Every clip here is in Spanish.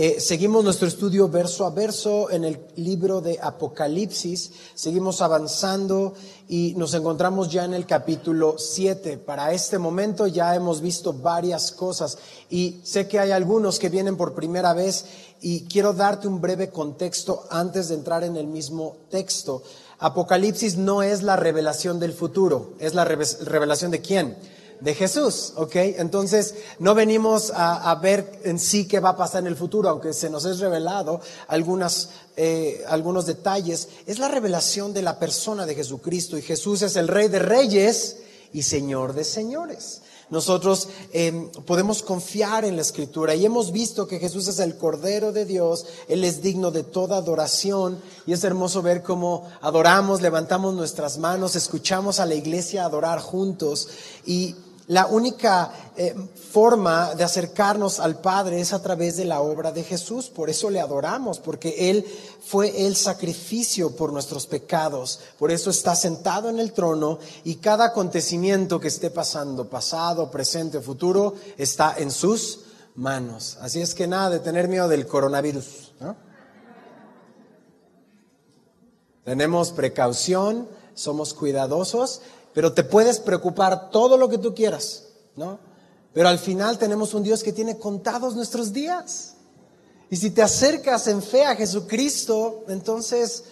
Eh, seguimos nuestro estudio verso a verso en el libro de Apocalipsis, seguimos avanzando y nos encontramos ya en el capítulo 7. Para este momento ya hemos visto varias cosas y sé que hay algunos que vienen por primera vez y quiero darte un breve contexto antes de entrar en el mismo texto. Apocalipsis no es la revelación del futuro, es la revelación de quién? De Jesús, ¿ok? Entonces, no venimos a, ver en sí qué va a pasar en el futuro, aunque se nos es revelado algunas, eh, algunos detalles. Es la revelación de la persona de Jesucristo y Jesús es el Rey de Reyes y Señor de Señores. Nosotros em, podemos confiar en la Escritura y hemos visto que Jesús es el Cordero de Dios, Él es digno de toda adoración y es hermoso ver cómo adoramos, levantamos nuestras manos, escuchamos a la iglesia adorar juntos y la única eh, forma de acercarnos al Padre es a través de la obra de Jesús. Por eso le adoramos, porque Él fue el sacrificio por nuestros pecados. Por eso está sentado en el trono y cada acontecimiento que esté pasando, pasado, presente, futuro, está en sus manos. Así es que nada de tener miedo del coronavirus. Tenemos precaución, somos cuidadosos pero te puedes preocupar todo lo que tú quieras, ¿no? Pero al final tenemos un Dios que tiene contados nuestros días. Y si te acercas en fe a Jesucristo, entonces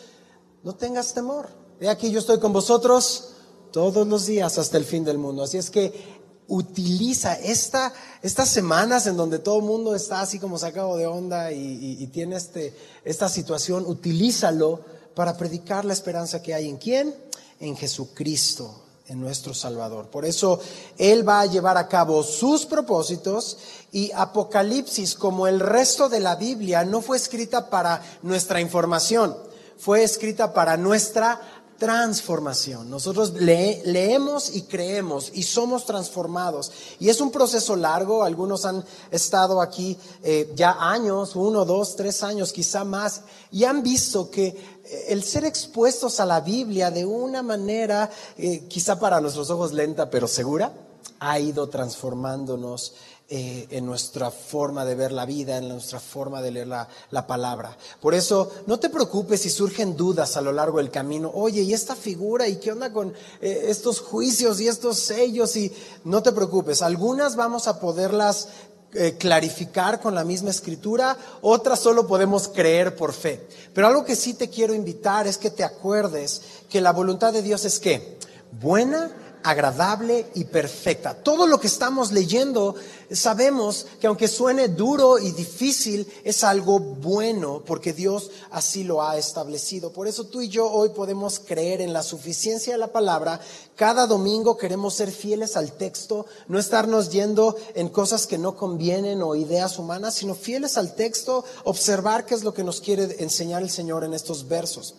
no tengas temor. He aquí yo estoy con vosotros todos los días hasta el fin del mundo. Así es que utiliza esta, estas semanas en donde todo el mundo está así como sacado de onda y, tiene este, esta situación, utilízalo para predicar la esperanza que hay en quién? En Jesucristo en nuestro Salvador. Por eso Él va a llevar a cabo sus propósitos y Apocalipsis, como el resto de la Biblia, no fue escrita para nuestra información, fue escrita para nuestra transformación. Nosotros leemos y creemos y somos transformados. Y es un proceso largo. Algunos han estado aquí eh, ya años, uno, dos, tres años, quizá más, y han visto que el ser expuestos a la Biblia de una manera, eh, quizá para nuestros ojos lenta pero segura, ha ido transformándonos eh, en nuestra forma de ver la vida, en nuestra forma de leer la, palabra. Por eso, no te preocupes si surgen dudas a lo largo del camino. Oye, ¿y esta figura? ¿Y qué onda con eh, estos juicios y estos sellos? Y no te preocupes, algunas vamos a poderlas eh, clarificar con la misma escritura, otras solo podemos creer por fe. Pero algo que sí te quiero invitar es que te acuerdes que la voluntad de Dios es que buena, agradable y perfecta. Todo lo que estamos leyendo sabemos que aunque suene duro y difícil, es algo bueno porque Dios así lo ha establecido. Por eso tú y yo hoy podemos creer en la suficiencia de la palabra. Cada domingo queremos ser fieles al texto, no estarnos yendo en cosas que no convienen o ideas humanas, sino fieles al texto, observar qué es lo que nos quiere enseñar el Señor en estos versos.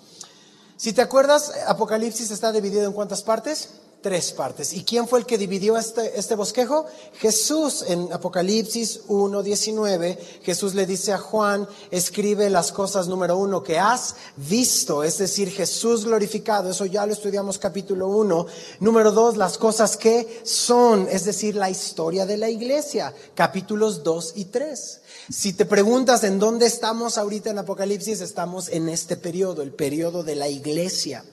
Si te acuerdas, Apocalipsis está dividido en cuántas partes? Tres partes. ¿Y quién fue el que dividió este, este bosquejo? Jesús en Apocalipsis 1.19. Jesús le dice a Juan, escribe las cosas número uno que has visto, es decir, Jesús glorificado. Eso ya lo estudiamos capítulo 1. Número dos, las cosas que son, es decir, la historia de la iglesia, capítulos 2 y 3. Si te preguntas en dónde estamos ahorita en Apocalipsis, estamos en este periodo, el periodo de la iglesia.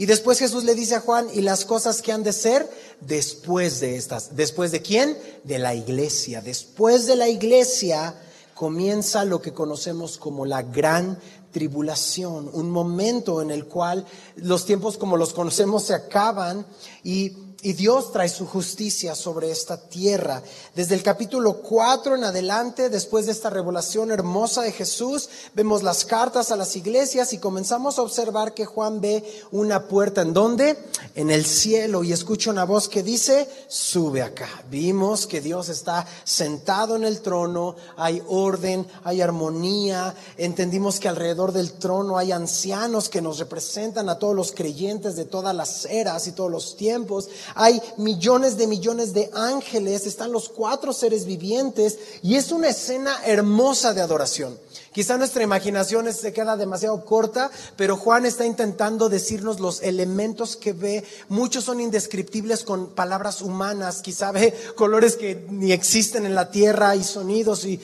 Y después Jesús le dice a Juan, y las cosas que han de ser después de estas. ¿Después de quién? De la iglesia. Después de la iglesia comienza lo que conocemos como la gran tribulación, un momento en el cual los tiempos como los conocemos se acaban y y Dios trae su justicia sobre esta tierra. Desde el capítulo 4 en adelante, después de esta revelación hermosa de Jesús, vemos las cartas a las iglesias y comenzamos a observar que Juan ve una puerta en donde? En el cielo y escucha una voz que dice, sube acá. Vimos que Dios está sentado en el trono, hay orden, hay armonía, entendimos que alrededor del trono hay ancianos que nos representan a todos los creyentes de todas las eras y todos los tiempos hay millones de millones de ángeles, están los cuatro seres vivientes y es una escena hermosa de adoración. Quizá nuestra imaginación se queda demasiado corta, pero Juan está intentando decirnos los elementos que ve. Muchos son indescriptibles con palabras humanas, quizá ve colores que ni existen en la tierra y sonidos, y,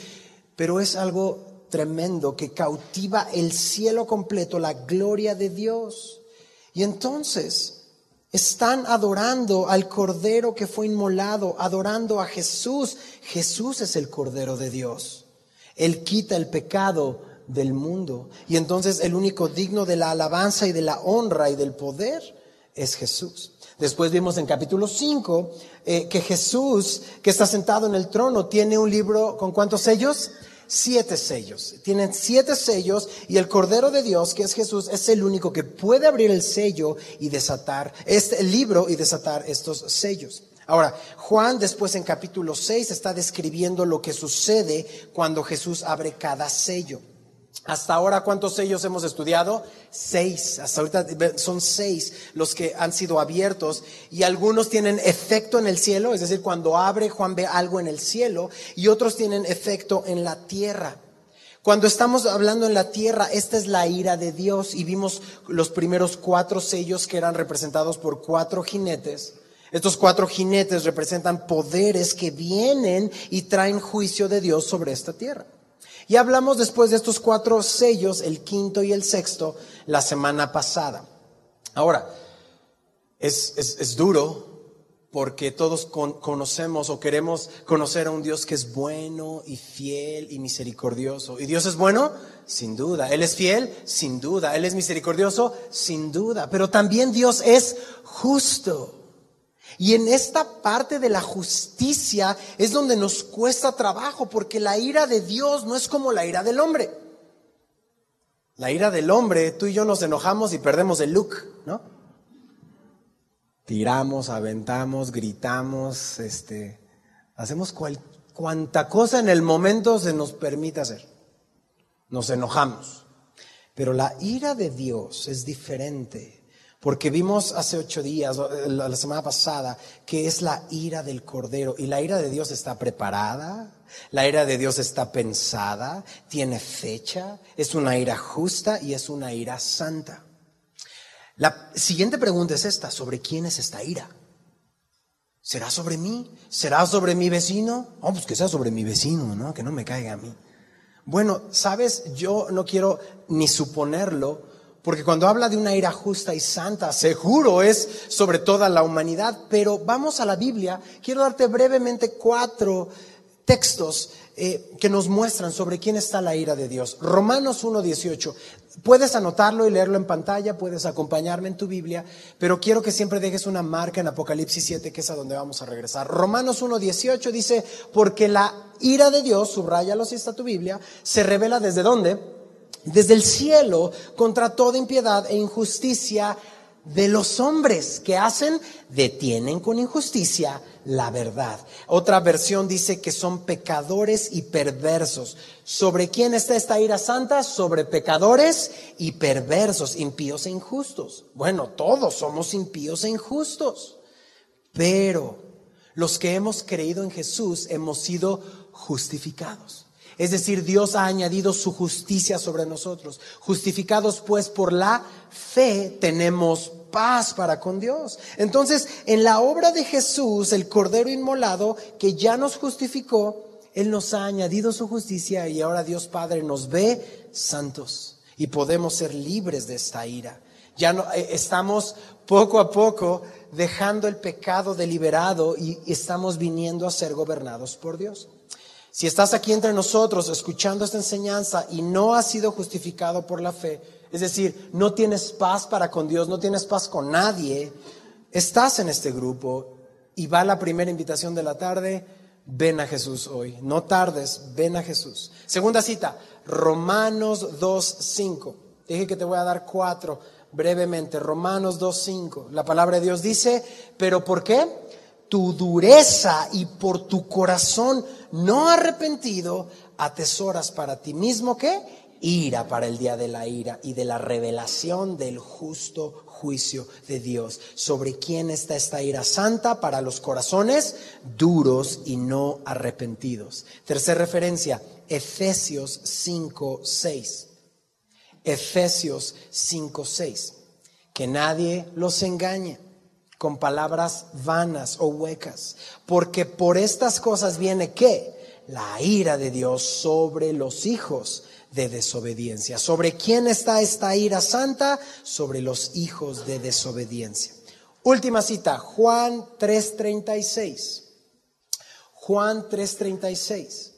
pero es algo tremendo que cautiva el cielo completo, la gloria de Dios. Y entonces están adorando al Cordero que fue inmolado, adorando a Jesús. Jesús es el Cordero de Dios. Él quita el pecado del mundo. Y entonces el único digno de la alabanza y de la honra y del poder es Jesús. Después vimos en capítulo 5 eh, que Jesús, que está sentado en el trono, tiene un libro con cuántos sellos? Siete sellos. Tienen siete sellos y el Cordero de Dios, que es Jesús, es el único que puede abrir el sello y desatar este libro y desatar estos sellos. Ahora, Juan después en capítulo 6 está describiendo lo que sucede cuando Jesús abre cada sello. Hasta ahora, ¿cuántos sellos hemos estudiado? Seis. Hasta ahorita son seis los que han sido abiertos y algunos tienen efecto en el cielo, es decir, cuando abre Juan ve algo en el cielo y otros tienen efecto en la tierra. Cuando estamos hablando en la tierra, esta es la ira de Dios y vimos los primeros cuatro sellos que eran representados por cuatro jinetes. Estos cuatro jinetes representan poderes que vienen y traen juicio de Dios sobre esta tierra. Y hablamos después de estos cuatro sellos, el quinto y el sexto, la semana pasada. Ahora, es, es, duro porque todos conocemos o queremos conocer a un Dios que es bueno y fiel y misericordioso. ¿Y Dios es bueno? Sin duda. ¿Él es fiel? Sin duda. ¿Él es misericordioso? Sin duda. Pero también Dios es justo. Y en esta parte de la justicia es donde nos cuesta trabajo, porque la ira de Dios no es como la ira del hombre. La ira del hombre, tú y yo nos enojamos y perdemos el look, ¿no? Tiramos, aventamos, gritamos, este, hacemos cuanta cosa en el momento se nos permite hacer. Nos enojamos. Pero la ira de Dios es diferente. Porque vimos hace ocho días, la semana pasada, que es la ira del Cordero. Y la ira de Dios está preparada, la ira de Dios está pensada, tiene fecha, es una ira justa y es una ira santa. La siguiente pregunta es esta, ¿sobre quién es esta ira? ¿Será sobre mí? ¿Será sobre mi vecino? Oh, pues que sea sobre mi vecino, ¿no? Que no me caiga a mí. Bueno, sabes, yo no quiero ni suponerlo, porque cuando habla de una ira justa y santa, seguro es sobre toda la humanidad. Pero vamos a la Biblia. Quiero darte brevemente cuatro textos eh, que nos muestran sobre quién está la ira de Dios. Romanos 1.18. Puedes anotarlo y leerlo en pantalla, puedes acompañarme en tu Biblia, pero quiero que siempre dejes una marca en Apocalipsis 7, que es a donde vamos a regresar. Romanos 1.18 dice, porque la ira de Dios, subrayalo si está tu Biblia, se revela desde dónde? Desde el cielo contra toda impiedad e injusticia de los hombres que hacen, detienen con injusticia la verdad. Otra versión dice que son pecadores y perversos. ¿Sobre quién está esta ira santa? Sobre pecadores y perversos, impíos e injustos. Bueno, todos somos impíos e injustos, pero los que hemos creído en Jesús hemos sido justificados. Es decir, Dios ha añadido su justicia sobre nosotros. Justificados pues por la fe, tenemos paz para con Dios. Entonces, en la obra de Jesús, el Cordero Inmolado, que ya nos justificó, Él nos ha añadido su justicia y ahora Dios Padre nos ve santos y podemos ser libres de esta ira. Ya no, eh, estamos poco a poco dejando el pecado deliberado y estamos viniendo a ser gobernados por Dios. Si estás aquí entre nosotros escuchando esta enseñanza y no has sido justificado por la fe, es decir, no tienes paz para con Dios, no tienes paz con nadie, estás en este grupo y va la primera invitación de la tarde, ven a Jesús hoy. No tardes, ven a Jesús. Segunda cita, Romanos 2.5. Dije que te voy a dar cuatro brevemente. Romanos 2.5. La palabra de Dios dice, pero ¿por qué? Tu dureza y por tu corazón no arrepentido, atesoras para ti mismo que ira para el día de la ira y de la revelación del justo juicio de Dios. ¿Sobre quién está esta ira santa? Para los corazones duros y no arrepentidos. Tercera referencia, Efesios 5, 6. Efesios 5, 6. Que nadie los engañe con palabras vanas o huecas, porque por estas cosas viene que La ira de Dios sobre los hijos de desobediencia. ¿Sobre quién está esta ira santa? Sobre los hijos de desobediencia. Última cita, Juan 3:36. Juan 3:36.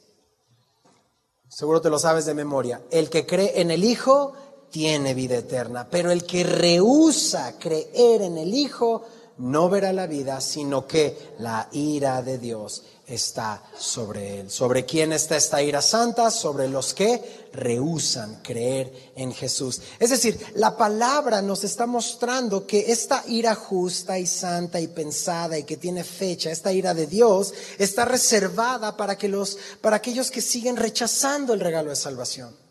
Seguro te lo sabes de memoria. El que cree en el Hijo tiene vida eterna, pero el que rehúsa creer en el Hijo no verá la vida, sino que la ira de Dios está sobre él. ¿Sobre quién está esta ira santa? Sobre los que rehusan creer en Jesús. Es decir, la palabra nos está mostrando que esta ira justa y santa y pensada y que tiene fecha, esta ira de Dios, está reservada para que los para aquellos que siguen rechazando el regalo de salvación.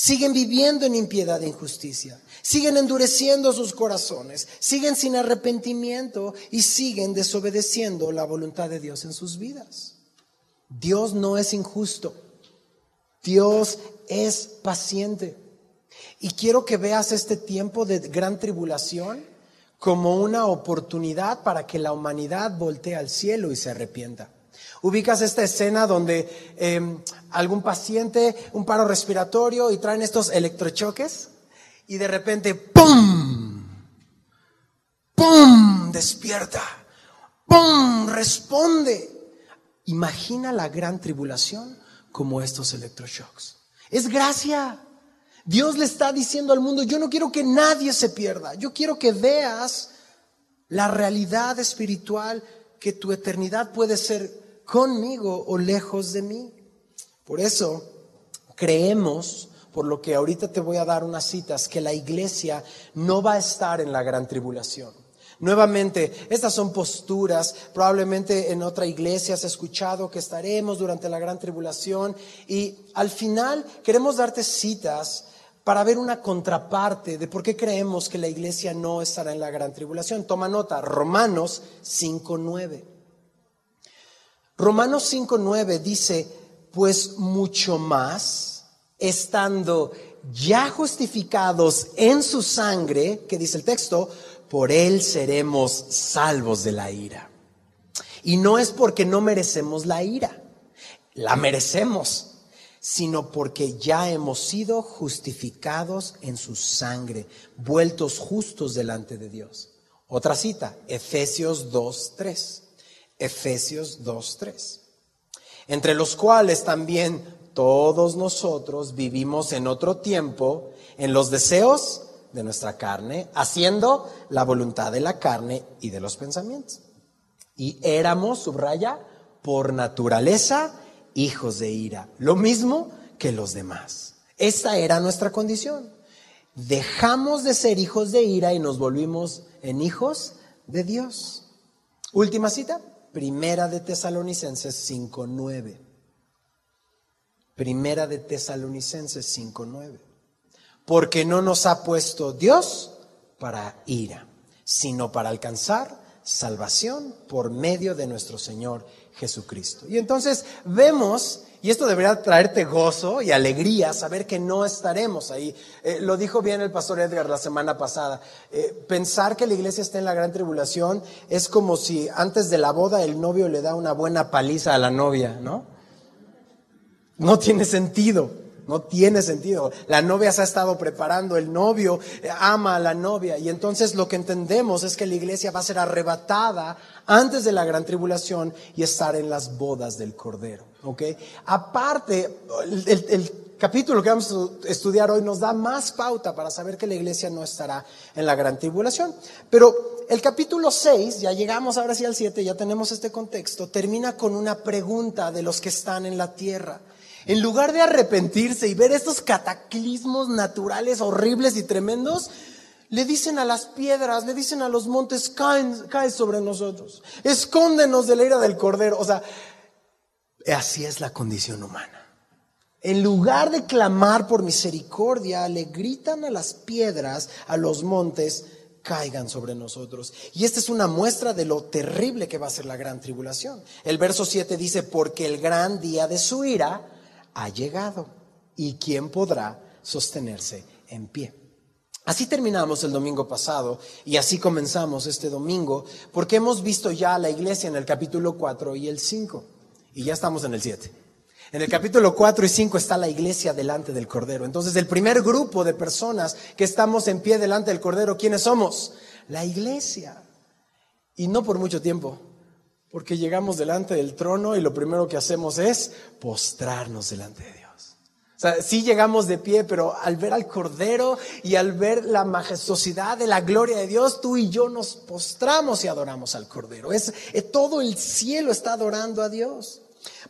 Siguen viviendo en impiedad e injusticia siguen endureciendo sus corazones, siguen sin arrepentimiento y siguen desobedeciendo la voluntad de Dios en sus vidas. Dios no es injusto, Dios es paciente. Y quiero que veas este tiempo de gran tribulación como una oportunidad para que la humanidad voltee al cielo y se arrepienta. Ubicas esta escena donde em, algún paciente, un paro respiratorio y traen estos electrochoques y de repente, ¡pum! ¡pum! despierta, ¡pum! responde. Imagina la gran tribulación como estos electroshocks. Es gracia. Dios le está diciendo al mundo, yo no quiero que nadie se pierda, yo quiero que veas la realidad espiritual, que tu eternidad puede ser conmigo o lejos de mí. Por eso creemos por lo que ahorita te voy a dar unas citas, que la iglesia no va a estar en la gran tribulación. Nuevamente, estas son posturas, probablemente en otra iglesia has escuchado que estaremos durante la gran tribulación y al final queremos darte citas para ver una contraparte de por qué creemos que la iglesia no estará en la gran tribulación. Toma nota, Romanos 5.9. Romanos 5.9 dice, pues mucho más estando ya justificados en su sangre, que dice el texto, por él seremos salvos de la ira. Y no es porque no merecemos la ira, la merecemos, sino porque ya hemos sido justificados en su sangre, vueltos justos delante de Dios. Otra cita, Efesios 2.3. Efesios 2.3. Entre los cuales también todos nosotros vivimos en otro tiempo en los deseos de nuestra carne, haciendo la voluntad de la carne y de los pensamientos. Y éramos, subraya, por naturaleza hijos de ira, lo mismo que los demás. Esta era nuestra condición. Dejamos de ser hijos de ira y nos volvimos en hijos de Dios. Última cita, Primera de Tesalonicenses 5:9. Primera de Tesalonicenses 5:9. Porque no nos ha puesto Dios para ira, sino para alcanzar salvación por medio de nuestro Señor Jesucristo. Y entonces vemos, y esto debería traerte gozo y alegría, saber que no estaremos ahí. Eh, lo dijo bien el pastor Edgar la semana pasada. Eh, pensar que la iglesia está en la gran tribulación es como si antes de la boda el novio le da una buena paliza a la novia, ¿no? No tiene sentido, no tiene sentido. La novia se ha estado preparando, el novio ama a la novia y entonces lo que entendemos es que la iglesia va a ser arrebatada antes de la gran tribulación y estar en las bodas del Cordero. ¿ok? Aparte, el, capítulo que vamos a estudiar hoy nos da más pauta para saber que la iglesia no estará en la gran tribulación. Pero el capítulo 6, ya llegamos ahora sí al 7, ya tenemos este contexto, termina con una pregunta de los que están en la tierra. En lugar de arrepentirse y ver estos cataclismos naturales horribles y tremendos, le dicen a las piedras, le dicen a los montes, caen, cae sobre nosotros, escóndenos de la ira del cordero. O sea, así es la condición humana. En lugar de clamar por misericordia, le gritan a las piedras, a los montes, caigan sobre nosotros. Y esta es una muestra de lo terrible que va a ser la gran tribulación. El verso 7 dice, porque el gran día de su ira ha llegado y quién podrá sostenerse en pie. Así terminamos el domingo pasado y así comenzamos este domingo porque hemos visto ya la iglesia en el capítulo 4 y el 5 y ya estamos en el 7. En el capítulo 4 y 5 está la iglesia delante del Cordero. Entonces, el primer grupo de personas que estamos en pie delante del Cordero, ¿quiénes somos? La iglesia. Y no por mucho tiempo, porque llegamos delante del trono y lo primero que hacemos es postrarnos delante de Dios. O sea, sí llegamos de pie, pero al ver al Cordero y al ver la majestuosidad de la gloria de Dios, tú y yo nos postramos y adoramos al Cordero. Es, eh, todo el cielo está adorando a Dios.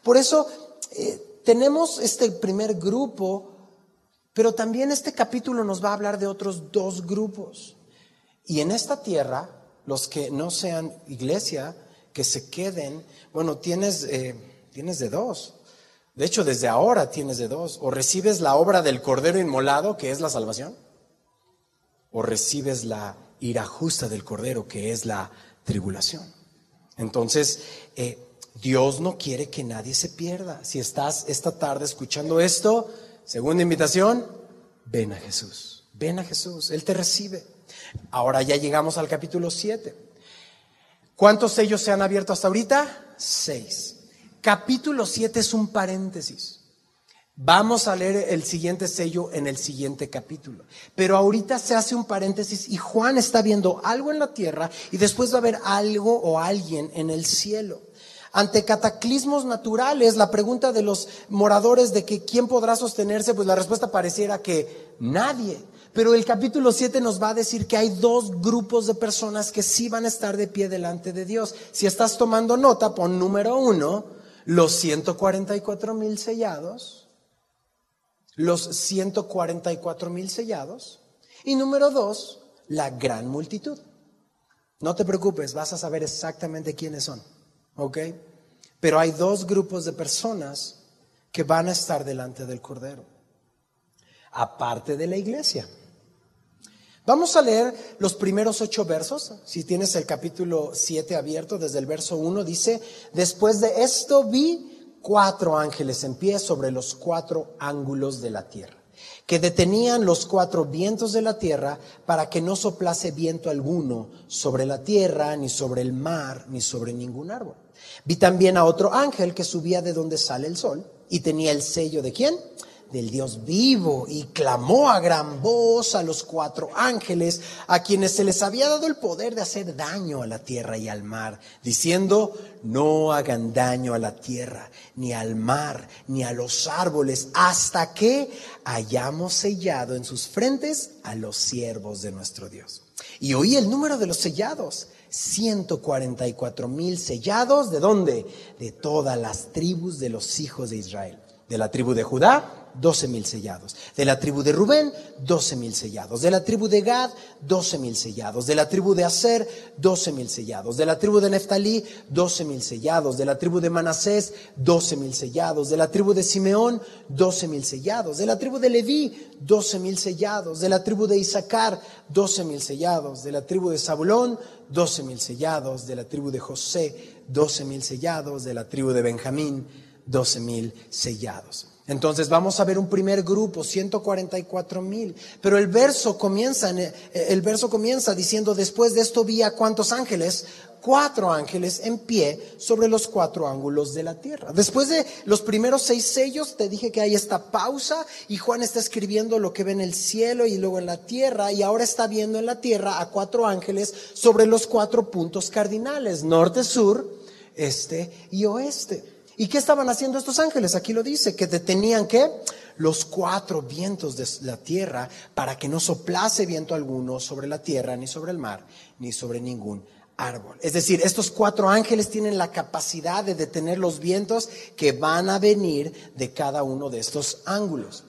Por eso eh, tenemos este primer grupo, pero también este capítulo nos va a hablar de otros dos grupos. Y en esta tierra, los que no sean iglesia, que se queden, bueno, tienes, eh, tienes de dos. De hecho, desde ahora tienes de dos. O recibes la obra del Cordero Inmolado, que es la salvación, o recibes la ira justa del Cordero, que es la tribulación. Entonces, eh, Dios no quiere que nadie se pierda. Si estás esta tarde escuchando esto, segunda invitación, ven a Jesús. Ven a Jesús, Él te recibe. Ahora ya llegamos al capítulo 7. ¿Cuántos sellos se han abierto hasta ahorita? Seis. Capítulo 7 es un paréntesis. Vamos a leer el siguiente sello en el siguiente capítulo. Pero ahorita se hace un paréntesis y Juan está viendo algo en la tierra y después va a haber algo o alguien en el cielo. Ante cataclismos naturales, la pregunta de los moradores de que quién podrá sostenerse, pues la respuesta pareciera que nadie. Pero el capítulo 7 nos va a decir que hay dos grupos de personas que sí van a estar de pie delante de Dios. Si estás tomando nota, pon número uno, los 144 mil sellados, los 144 mil sellados, y número dos, la gran multitud. No te preocupes, vas a saber exactamente quiénes son, ¿ok? Pero hay dos grupos de personas que van a estar delante del Cordero, aparte de la iglesia. Vamos a leer los primeros ocho versos. Si tienes el capítulo siete abierto, desde el verso uno, dice, después de esto vi cuatro ángeles en pie sobre los cuatro ángulos de la tierra, que detenían los cuatro vientos de la tierra para que no soplase viento alguno sobre la tierra, ni sobre el mar, ni sobre ningún árbol. Vi también a otro ángel que subía de donde sale el sol y tenía el sello de quién? Del Dios vivo y clamó a gran voz a los cuatro ángeles a quienes se les había dado el poder de hacer daño a la tierra y al mar, diciendo, no hagan daño a la tierra, ni al mar, ni a los árboles, hasta que hayamos sellado en sus frentes a los siervos de nuestro Dios. Y oí el número de los sellados. 144 mil sellados, ¿de dónde? De todas las tribus de los hijos de Israel. De la tribu de Judá, doce mil sellados. De la tribu de Rubén, doce mil sellados. De la tribu de Gad, doce mil sellados. De la tribu de Aser, doce mil sellados. De la tribu de Neftalí, doce mil sellados. De la tribu de Manasés, doce mil sellados. De la tribu de Simeón, doce mil sellados. De la tribu de Leví, doce mil sellados. De la tribu de Isaacar, doce mil sellados. De la tribu de Zabulón, doce mil sellados. De la tribu de José, doce mil sellados. De la tribu de Benjamín, doce mil sellados. Entonces vamos a ver un primer grupo, 144 mil. Pero el verso comienza, el verso comienza diciendo, después de esto vi a cuántos ángeles, cuatro ángeles en pie sobre los cuatro ángulos de la tierra. Después de los primeros seis sellos, te dije que hay esta pausa y Juan está escribiendo lo que ve en el cielo y luego en la tierra y ahora está viendo en la tierra a cuatro ángeles sobre los cuatro puntos cardinales, norte, sur, este y oeste. ¿Y qué estaban haciendo estos ángeles? Aquí lo dice, que detenían qué? Los cuatro vientos de la tierra para que no soplase viento alguno sobre la tierra, ni sobre el mar, ni sobre ningún árbol. Es decir, estos cuatro ángeles tienen la capacidad de detener los vientos que van a venir de cada uno de estos ángulos.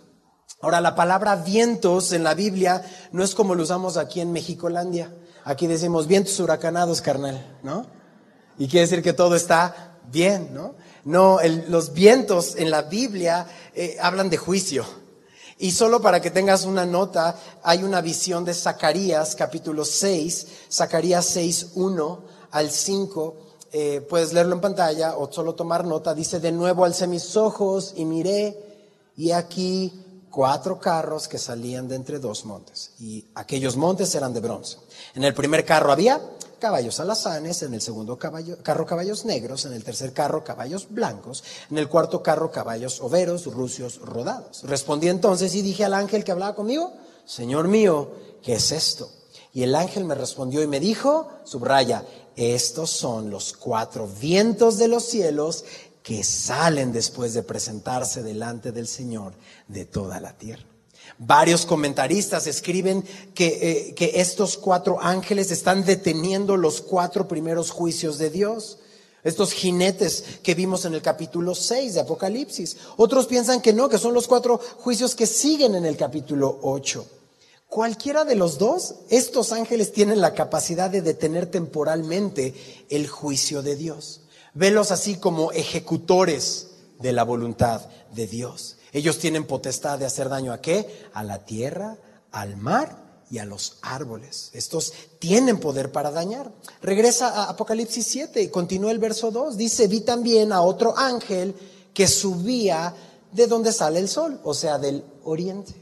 Ahora, la palabra vientos en la Biblia no es como lo usamos aquí en Mexicolandia. Aquí decimos vientos huracanados, carnal, ¿no? Y quiere decir que todo está bien, ¿no? No, los vientos en la Biblia eh, hablan de juicio. Y solo para que tengas una nota, hay una visión de Zacarías capítulo 6, Zacarías 6, 1 al 5. Eh, puedes leerlo en pantalla o solo tomar nota. Dice, de nuevo alcé mis ojos y miré y aquí cuatro carros que salían de entre dos montes. Y aquellos montes eran de bronce. En el primer carro había caballos alazanes, en el segundo carro caballos negros, en el tercer carro caballos blancos, en el cuarto carro caballos overos, rucios, rodados. Respondí entonces y dije al ángel que hablaba conmigo, Señor mío, ¿qué es esto? Y el ángel me respondió y me dijo, subraya, estos son los cuatro vientos de los cielos que salen después de presentarse delante del Señor de toda la tierra. Varios comentaristas escriben que, eh, que, estos cuatro ángeles están deteniendo los cuatro primeros juicios de Dios. Estos jinetes que vimos en el capítulo 6 de Apocalipsis. Otros piensan que no, que son los cuatro juicios que siguen en el capítulo 8. Cualquiera de los dos, estos ángeles tienen la capacidad de detener temporalmente el juicio de Dios. Velos así como ejecutores de la voluntad de Dios. Ellos tienen potestad de hacer daño a qué? A la tierra, al mar y a los árboles. Estos tienen poder para dañar. Regresa a Apocalipsis 7 y continúa el verso 2. Dice, vi también a otro ángel que subía de donde sale el sol, o sea, del oriente.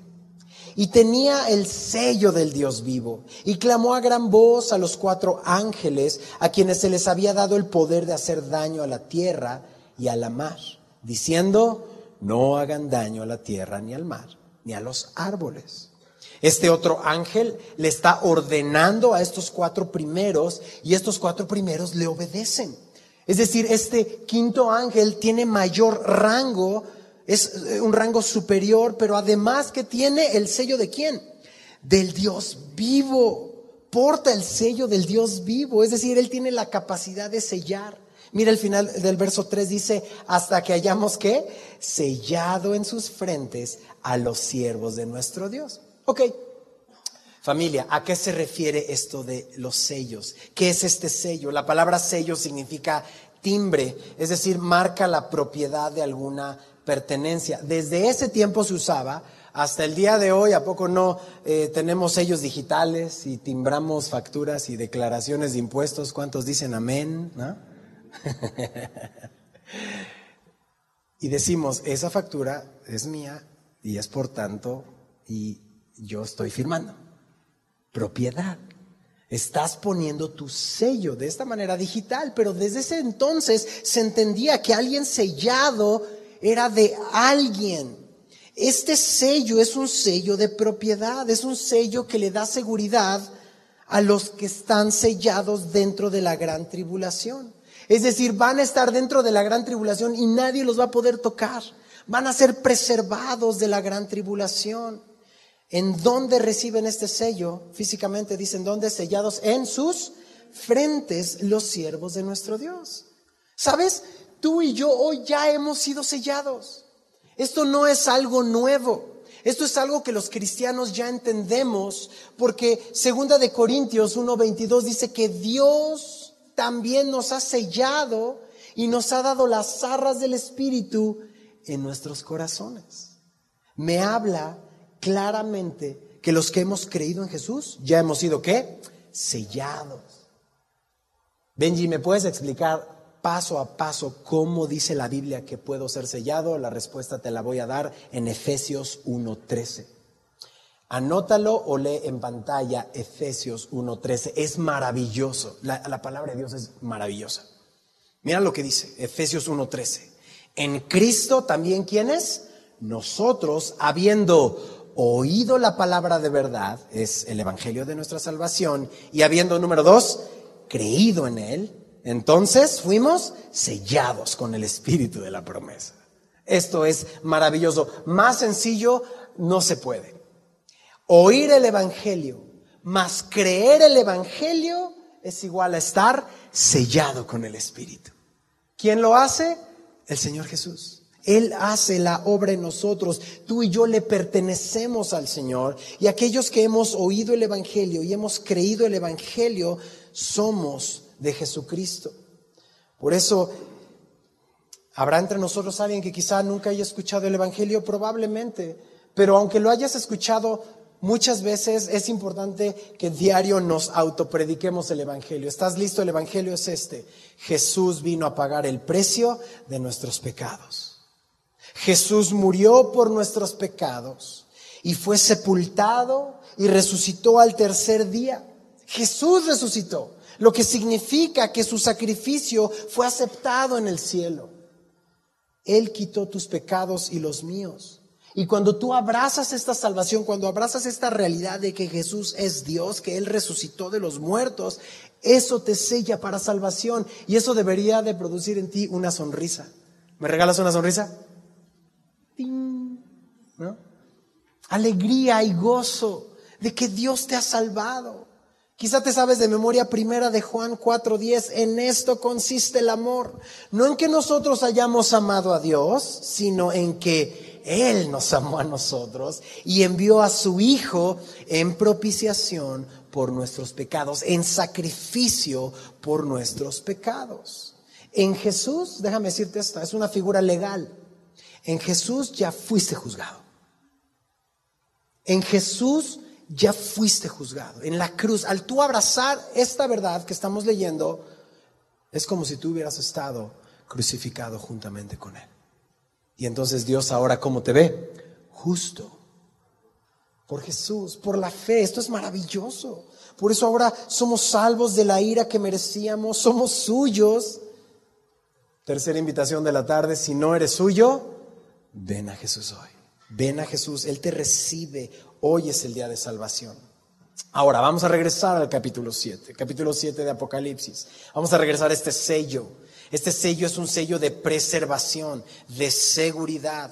Y tenía el sello del Dios vivo. Y clamó a gran voz a los cuatro ángeles, a quienes se les había dado el poder de hacer daño a la tierra y a la mar, diciendo, no hagan daño a la tierra ni al mar, ni a los árboles. Este otro ángel le está ordenando a estos cuatro primeros y estos cuatro primeros le obedecen. Es decir, este quinto ángel tiene mayor rango, es eh, un rango superior, pero además que tiene el sello de quién? Del Dios vivo. Porta el sello del Dios vivo, es decir, él tiene la capacidad de sellar. Mira el final del verso 3 dice, hasta que hayamos que sellado en sus frentes a los siervos de nuestro Dios. Ok, familia, ¿a qué se refiere esto de los sellos? ¿Qué es este sello? La palabra sello significa timbre, es decir, marca la propiedad de alguna pertenencia. Desde ese tiempo se usaba hasta el día de hoy, ¿a poco no eh, tenemos sellos digitales y timbramos facturas y declaraciones de impuestos? ¿Cuántos dicen amén? ¿No? y decimos, esa factura es mía y es por tanto, y yo estoy firmando. Propiedad. Estás poniendo tu sello de esta manera digital, pero desde ese entonces se entendía que alguien sellado era de alguien. Este sello es un sello de propiedad, es un sello que le da seguridad a los que están sellados dentro de la gran tribulación. Es decir, van a estar dentro de la gran tribulación y nadie los va a poder tocar. Van a ser preservados de la gran tribulación. ¿En dónde reciben este sello? Físicamente dicen, ¿dónde? Sellados en sus frentes los siervos de nuestro Dios. ¿Sabes? Tú y yo hoy ya hemos sido sellados. Esto no es algo nuevo. Esto es algo que los cristianos ya entendemos porque segunda de Corintios 1:22 dice que Dios también nos ha sellado y nos ha dado las arras del Espíritu en nuestros corazones. Me habla claramente que los que hemos creído en Jesús ya hemos sido qué? Sellados. Benji, ¿me puedes explicar paso a paso cómo dice la Biblia que puedo ser sellado? La respuesta te la voy a dar en Efesios 1.13. Anótalo o lee en pantalla Efesios 1.13. Es maravilloso. La, palabra de Dios es maravillosa. Mira lo que dice Efesios 1.13. En Cristo también, ¿quiénes? Nosotros, habiendo oído la palabra de verdad, es el Evangelio de nuestra salvación, y habiendo, número dos, creído en Él, entonces fuimos sellados con el Espíritu de la promesa. Esto es maravilloso. Más sencillo no se puede oír el Evangelio, más creer el Evangelio es igual a estar sellado con el Espíritu. ¿Quién lo hace? El Señor Jesús. Él hace la obra en nosotros. Tú y yo le pertenecemos al Señor. Y aquellos que hemos oído el Evangelio y hemos creído el Evangelio, somos de Jesucristo. Por eso, ¿habrá entre nosotros alguien que quizá nunca haya escuchado el Evangelio? Probablemente. Pero aunque lo hayas escuchado, Muchas veces es importante que diario nos autoprediquemos el Evangelio. ¿Estás listo? El Evangelio es este. Jesús vino a pagar el precio de nuestros pecados. Jesús murió por nuestros pecados y fue sepultado y resucitó al tercer día. Jesús resucitó. lo que significa que su sacrificio fue aceptado en el cielo. Él quitó tus pecados y los míos. Y cuando tú abrazas esta salvación, cuando abrazas esta realidad de que Jesús es Dios, que Él resucitó de los muertos, eso te sella para salvación y eso debería de producir en ti una sonrisa. ¿Me regalas una sonrisa? ¿No? Alegría y gozo de que Dios te ha salvado. Quizá te sabes de memoria primera de Juan 4:10, en esto consiste el amor, no en que nosotros hayamos amado a Dios, sino en que Él nos amó a nosotros y envió a su Hijo en propiciación por nuestros pecados, en sacrificio por nuestros pecados. En Jesús, déjame decirte esto, es una figura legal. En Jesús ya fuiste juzgado. En Jesús ya fuiste juzgado. En la cruz, al tú abrazar esta verdad que estamos leyendo, es como si tú hubieras estado crucificado juntamente con Él. Y entonces Dios ahora, ¿cómo te ve? Justo. Por Jesús, por la fe. Esto es maravilloso. Por eso ahora somos salvos de la ira que merecíamos, somos suyos. Tercera invitación de la tarde, si no eres suyo, ven a Jesús hoy. Ven a Jesús, Él te recibe. Hoy es el día de salvación. Ahora, vamos a regresar al capítulo 7, capítulo 7 de Apocalipsis. Vamos a regresar a este sello. Este sello es un sello de preservación, de seguridad.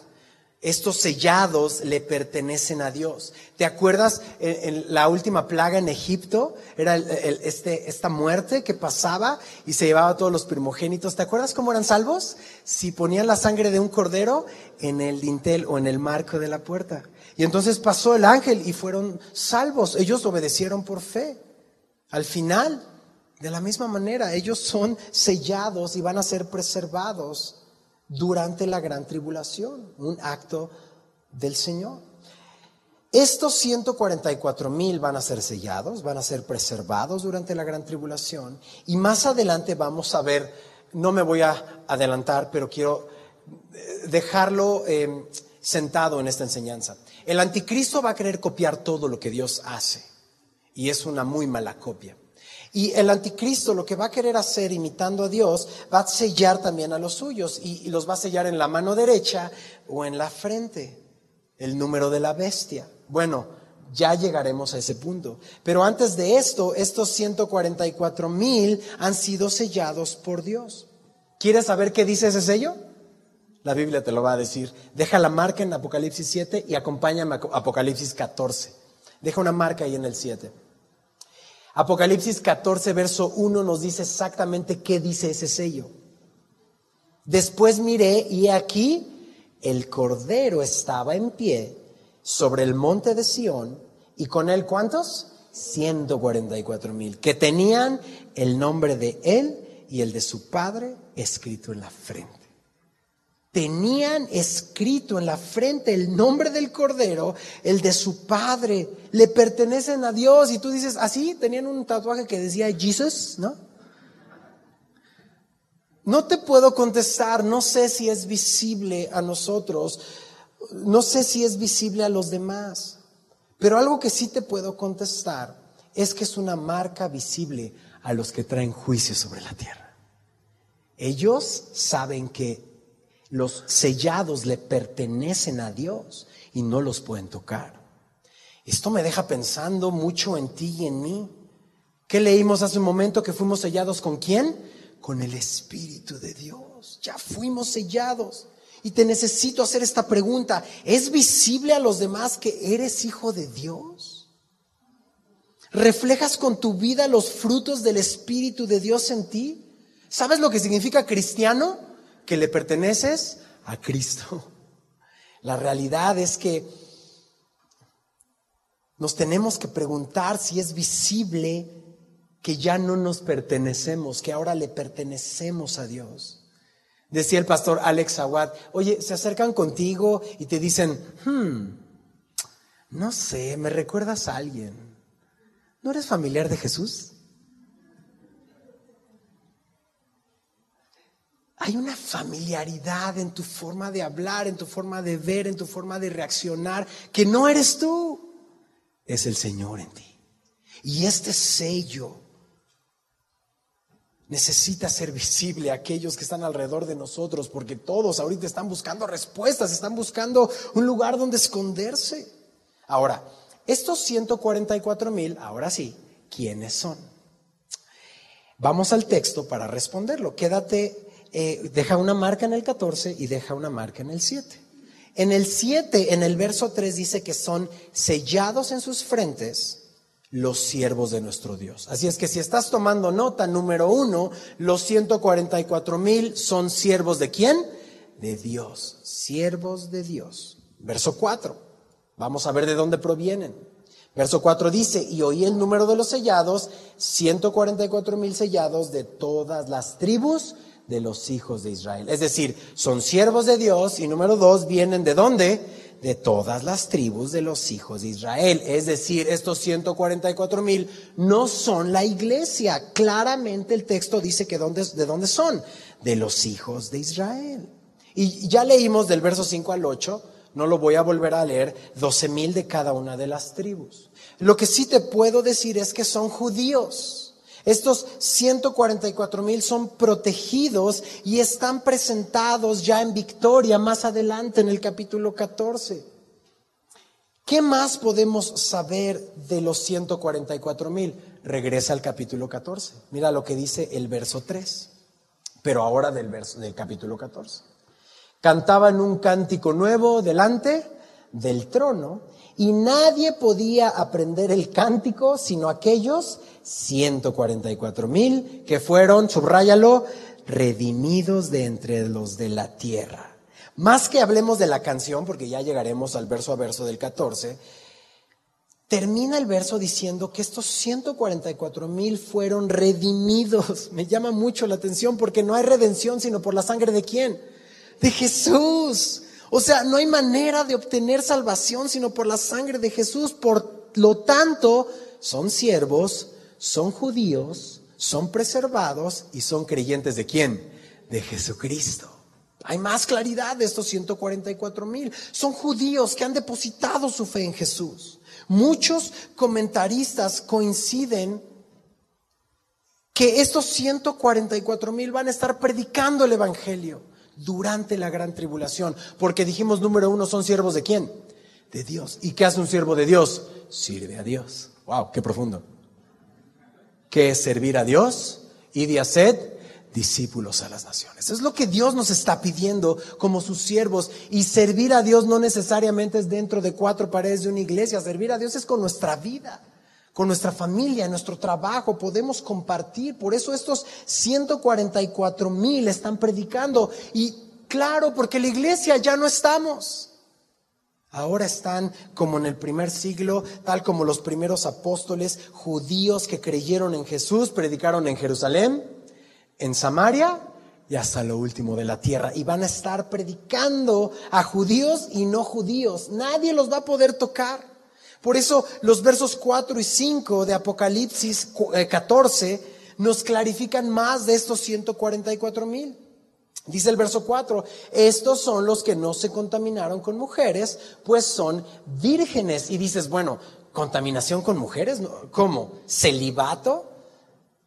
Estos sellados le pertenecen a Dios. ¿Te acuerdas en, la última plaga en Egipto? Era este, esta muerte que pasaba y se llevaba a todos los primogénitos. ¿Te acuerdas cómo eran salvos? Si ponían la sangre de un cordero en el dintel o en el marco de la puerta. Y entonces pasó el ángel y fueron salvos. Ellos obedecieron por fe. Al final, de la misma manera, ellos son sellados y van a ser preservados durante la gran tribulación, un acto del Señor. Estos 144 mil van a ser sellados, van a ser preservados durante la gran tribulación y más adelante vamos a ver, no me voy a adelantar, pero quiero eh, dejarlo eh, sentado en esta enseñanza. El anticristo va a querer copiar todo lo que Dios hace y es una muy mala copia. Y el anticristo lo que va a querer hacer imitando a Dios va a sellar también a los suyos y, los va a sellar en la mano derecha o en la frente, el número de la bestia. Bueno, ya llegaremos a ese punto. Pero antes de esto, estos 144 mil han sido sellados por Dios. ¿Quieres saber qué dice ese sello? La Biblia te lo va a decir. Deja la marca en Apocalipsis 7 y acompáñame a Apocalipsis 14. Deja una marca ahí en el 7. Apocalipsis 14, verso 1 nos dice exactamente qué dice ese sello. Después miré y aquí el Cordero estaba en pie sobre el monte de Sión y con él cuántos? 144 mil, que tenían el nombre de él y el de su padre escrito en la frente tenían escrito en la frente el nombre del Cordero, el de su Padre, le pertenecen a Dios. Y tú dices, así, ¿Ah, tenían un tatuaje que decía Jesus, ¿no? No te puedo contestar, no sé si es visible a nosotros, no sé si es visible a los demás, pero algo que sí te puedo contestar es que es una marca visible a los que traen juicio sobre la tierra. Ellos saben que los sellados le pertenecen a Dios y no los pueden tocar. Esto me deja pensando mucho en ti y en mí. ¿Qué leímos hace un momento que fuimos sellados con quién? Con el Espíritu de Dios. Ya fuimos sellados. Y te necesito hacer esta pregunta. ¿Es visible a los demás que eres hijo de Dios? ¿Reflejas con tu vida los frutos del Espíritu de Dios en ti? ¿Sabes lo que significa cristiano? Que le perteneces a Cristo. La realidad es que nos tenemos que preguntar si es visible que ya no nos pertenecemos, que ahora le pertenecemos a Dios. Decía el pastor Alex Awad, oye, se acercan contigo y te dicen, hmm, no sé, me recuerdas a alguien. ¿No eres familiar de Jesús? Hay una familiaridad en tu forma de hablar, en tu forma de ver, en tu forma de reaccionar, que no eres tú, es el Señor en ti. Y este sello necesita ser visible a aquellos que están alrededor de nosotros, porque todos ahorita están buscando respuestas, están buscando un lugar donde esconderse. Ahora, estos 144 mil, ahora sí, ¿quiénes son? Vamos al texto para responderlo. Quédate, eh, deja una marca en el 14 y deja una marca en el 7. En el 7, en el verso 3 dice que son sellados en sus frentes los siervos de nuestro Dios. Así es que si estás tomando nota, número uno, los 144 mil son siervos de quién? De Dios, siervos de Dios. Verso 4, vamos a ver de dónde provienen. Verso 4 dice, y oí el número de los sellados, 144 mil sellados de todas las tribus de los hijos de Israel. Es decir, son siervos de Dios y número dos, vienen de dónde? de todas las tribus de los hijos de Israel. Es decir, estos 144 mil no son la iglesia. Claramente el texto dice que de dónde son, de los hijos de Israel. Y ya leímos del verso 5 al 8, no lo voy a volver a leer, 12 mil de cada una de las tribus. Lo que sí te puedo decir es que son judíos. Estos 144 mil son protegidos y están presentados ya en victoria más adelante en el capítulo 14. ¿Qué más podemos saber de los 144 mil? Regresa al capítulo 14. Mira lo que dice el verso 3, pero ahora del, verso, del capítulo 14. Cantaban un cántico nuevo delante del trono y nadie podía aprender el cántico sino aquellos 144 mil que fueron, subráyalo, redimidos de entre los de la tierra. Más que hablemos de la canción, porque ya llegaremos al verso a verso del 14, termina el verso diciendo que estos 144 mil fueron redimidos. Me llama mucho la atención porque no hay redención sino por la sangre de quién? De Jesús. O sea, no hay manera de obtener salvación sino por la sangre de Jesús. Por lo tanto, son siervos, son judíos, son preservados y son creyentes de quién? De Jesucristo. Hay más claridad de estos 144 mil. Son judíos que han depositado su fe en Jesús. Muchos comentaristas coinciden que estos 144 mil van a estar predicando el Evangelio durante la gran tribulación. Porque dijimos, número uno, son siervos de quién? De Dios. ¿Y qué hace un siervo de Dios? Sirve a Dios. Wow, qué profundo. ¿Qué es servir a Dios? Y de hacer discípulos a las naciones. Es lo que Dios nos está pidiendo como sus siervos. Y servir a Dios no necesariamente es dentro de cuatro paredes de una iglesia. Servir a Dios es con nuestra vida con nuestra familia, nuestro trabajo, podemos compartir. Por eso estos 144 mil están predicando. Y claro, porque la iglesia ya no estamos. Ahora están como en el primer siglo, tal como los primeros apóstoles judíos que creyeron en Jesús, predicaron en Jerusalén, en Samaria y hasta lo último de la tierra. Y van a estar predicando a judíos y no judíos. Nadie los va a poder tocar. Por eso los versos 4 y 5 de Apocalipsis 14 eh, nos clarifican más de estos 144 mil. Dice el verso 4, estos son los que no se contaminaron con mujeres, pues son vírgenes. Y dices, bueno, ¿contaminación con mujeres? ¿Cómo? ¿Celibato?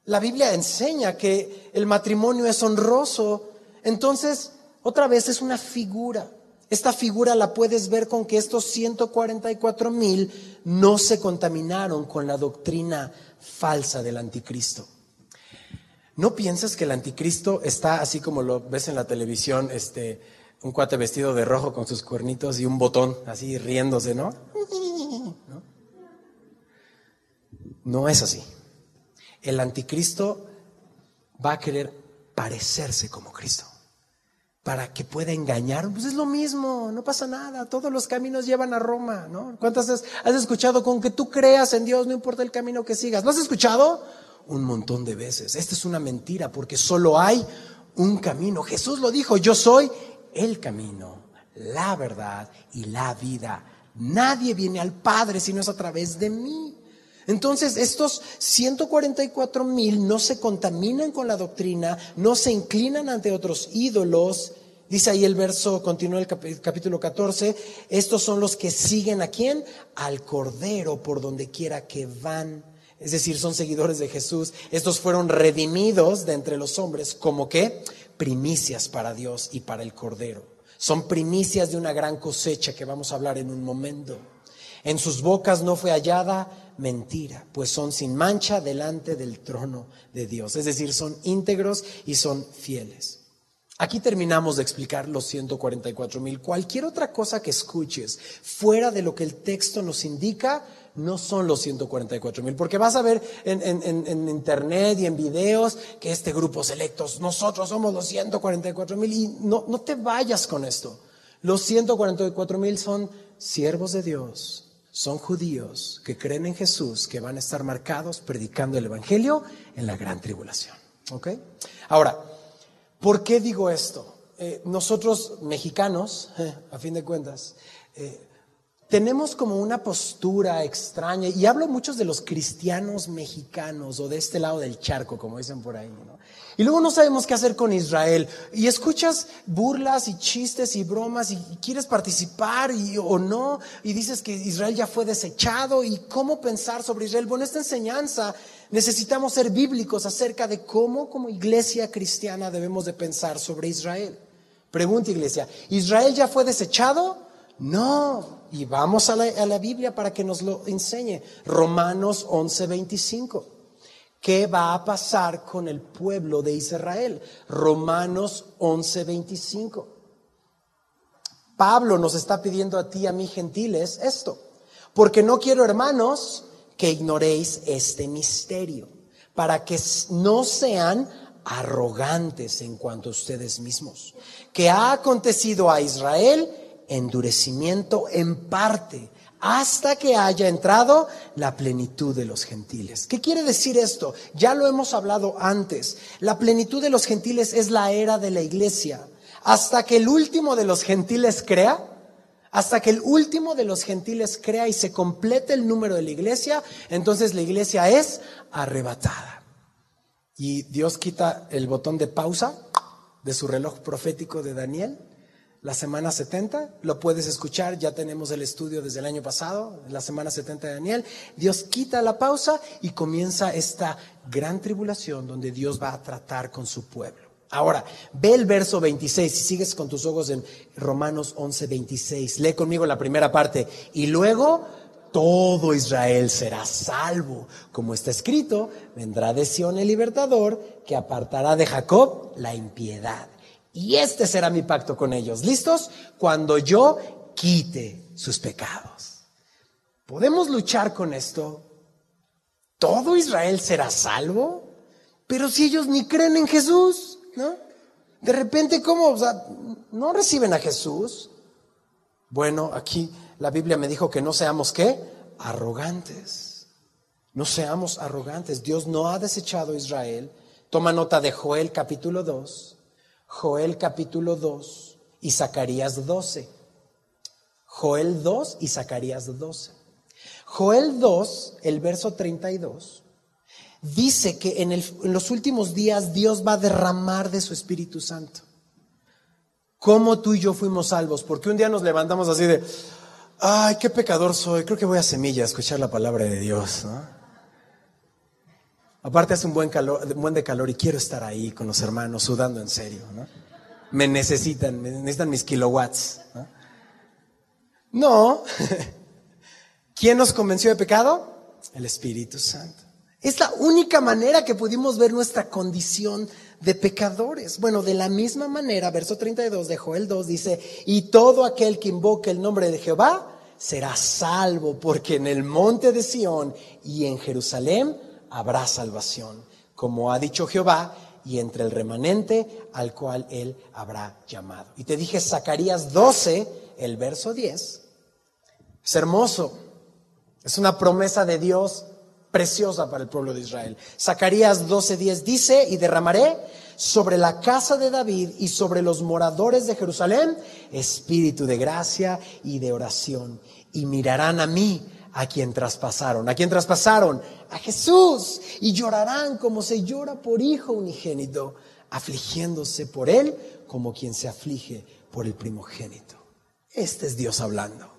La Biblia enseña que el matrimonio es honroso. Entonces, otra vez es una figura. Esta figura la puedes ver con que estos 144 mil no se contaminaron con la doctrina falsa del anticristo. ¿No piensas que el anticristo está así como lo ves en la televisión, este, un cuate vestido de rojo con sus cuernitos y un botón así riéndose. ¿no? No es así. El anticristo va a querer parecerse como Cristo para que pueda engañar. Pues es lo mismo, no pasa nada, todos los caminos llevan a Roma, ¿no? ¿Cuántas veces has escuchado con que tú creas en Dios, no importa el camino que sigas? ¿No has escuchado? Un montón de veces. Esta es una mentira porque solo hay un camino. Jesús lo dijo, yo soy el camino, la verdad y la vida. Nadie viene al Padre si no es a través de mí. Entonces, estos 144 mil no se contaminan con la doctrina, no se inclinan ante otros ídolos. Dice ahí el verso, continúa el capítulo 14, estos son los que siguen a quién? Al Cordero por donde quiera que van. es decir, son seguidores de Jesús. Estos fueron redimidos de entre los hombres como que primicias para Dios y para el Cordero. Son primicias de una gran cosecha que vamos a hablar en un momento. En sus bocas no fue hallada mentira, pues son sin mancha delante del trono de Dios. Es decir, son íntegros y son fieles. Aquí terminamos de explicar los 144 mil. Cualquier otra cosa que escuches fuera de lo que el texto nos indica, no son los 144 mil, porque vas a ver en, internet y en videos que este grupo selectos, nosotros somos los 144 mil y no, no te vayas con esto. Los 144 mil son siervos de Dios, son judíos que creen en Jesús, que van a estar marcados predicando el Evangelio en la gran tribulación. ¿Ok? Ahora, ¿por qué digo esto? Eh, nosotros mexicanos, eh, a fin de cuentas, eh, tenemos como una postura extraña, y hablo muchos de los cristianos mexicanos o de este lado del charco, como dicen por ahí, ¿no? Y luego no sabemos qué hacer con Israel. Y escuchas burlas y chistes y bromas y, quieres participar y, o no, y dices que Israel ya fue desechado y cómo pensar sobre Israel. Bueno, esta enseñanza necesitamos ser bíblicos acerca de cómo como iglesia cristiana debemos de pensar sobre Israel. Pregunta iglesia, ¿Israel ya fue desechado? No, y vamos a la, Biblia para que nos lo enseñe. Romanos 11:25. ¿Qué va a pasar con el pueblo de Israel? Romanos 11:25. Pablo nos está pidiendo a ti, a mí, gentiles, esto. Porque no quiero, hermanos, que ignoréis este misterio, para que no sean arrogantes en cuanto a ustedes mismos, que ha acontecido a Israel endurecimiento en parte hasta que haya entrado la plenitud de los gentiles. ¿Qué quiere decir esto? Ya lo hemos hablado antes. La plenitud de los gentiles es la era de la iglesia. Hasta que el último de los gentiles crea, hasta que el último de los gentiles crea y se complete el número de la iglesia, entonces la iglesia es arrebatada. Y Dios quita el botón de pausa de su reloj profético de Daniel la semana 70, lo puedes escuchar, ya tenemos el estudio desde el año pasado, la semana 70 de Daniel. Dios quita la pausa y comienza esta gran tribulación donde Dios va a tratar con su pueblo. Ahora, ve el verso 26, si sigues con tus ojos en Romanos 11, 26, lee conmigo la primera parte. Y luego todo Israel será salvo. Como está escrito, vendrá de Sión el libertador que apartará de Jacob la impiedad. Y este será mi pacto con ellos. ¿Listos? Cuando yo quite sus pecados. ¿Podemos luchar con esto? ¿Todo Israel será salvo? Pero si ellos ni creen en Jesús, ¿no? De repente, ¿cómo? O sea, ¿no reciben a Jesús? Bueno, aquí la Biblia me dijo que no seamos qué? Arrogantes. No seamos arrogantes. Dios no ha desechado a Israel. Toma nota de Joel capítulo 2. Joel capítulo 2 y Zacarías 12. Joel 2 y Zacarías 12. Joel 2, el verso 32, dice que en, los últimos días Dios va a derramar de su Espíritu Santo. Como tú y yo fuimos salvos, porque un día nos levantamos así de, ay, qué pecador soy, creo que voy a semilla a escuchar la palabra de Dios. ¿no? Aparte hace un buen, calor, buen de calor y quiero estar ahí con los hermanos sudando en serio. ¿no? Me necesitan, me necesitan mis kilowatts. No. no. ¿Quién nos convenció de pecado? El Espíritu Santo. Es la única manera que pudimos ver nuestra condición de pecadores. Bueno, de la misma manera, verso 32 de Joel 2 dice, y todo aquel que invoque el nombre de Jehová será salvo, porque en el monte de Sión y en Jerusalén habrá salvación, como ha dicho Jehová, y entre el remanente al cual él habrá llamado. Y te dije Zacarías 12, el verso 10. Es hermoso. Es una promesa de Dios preciosa para el pueblo de Israel. Zacarías 12:10 dice, y derramaré sobre la casa de David y sobre los moradores de Jerusalén espíritu de gracia y de oración, y mirarán a mí a quien traspasaron. ¿A quien traspasaron? A Jesús. Y llorarán como se llora por hijo unigénito, afligiéndose por él como quien se aflige por el primogénito. Este es Dios hablando.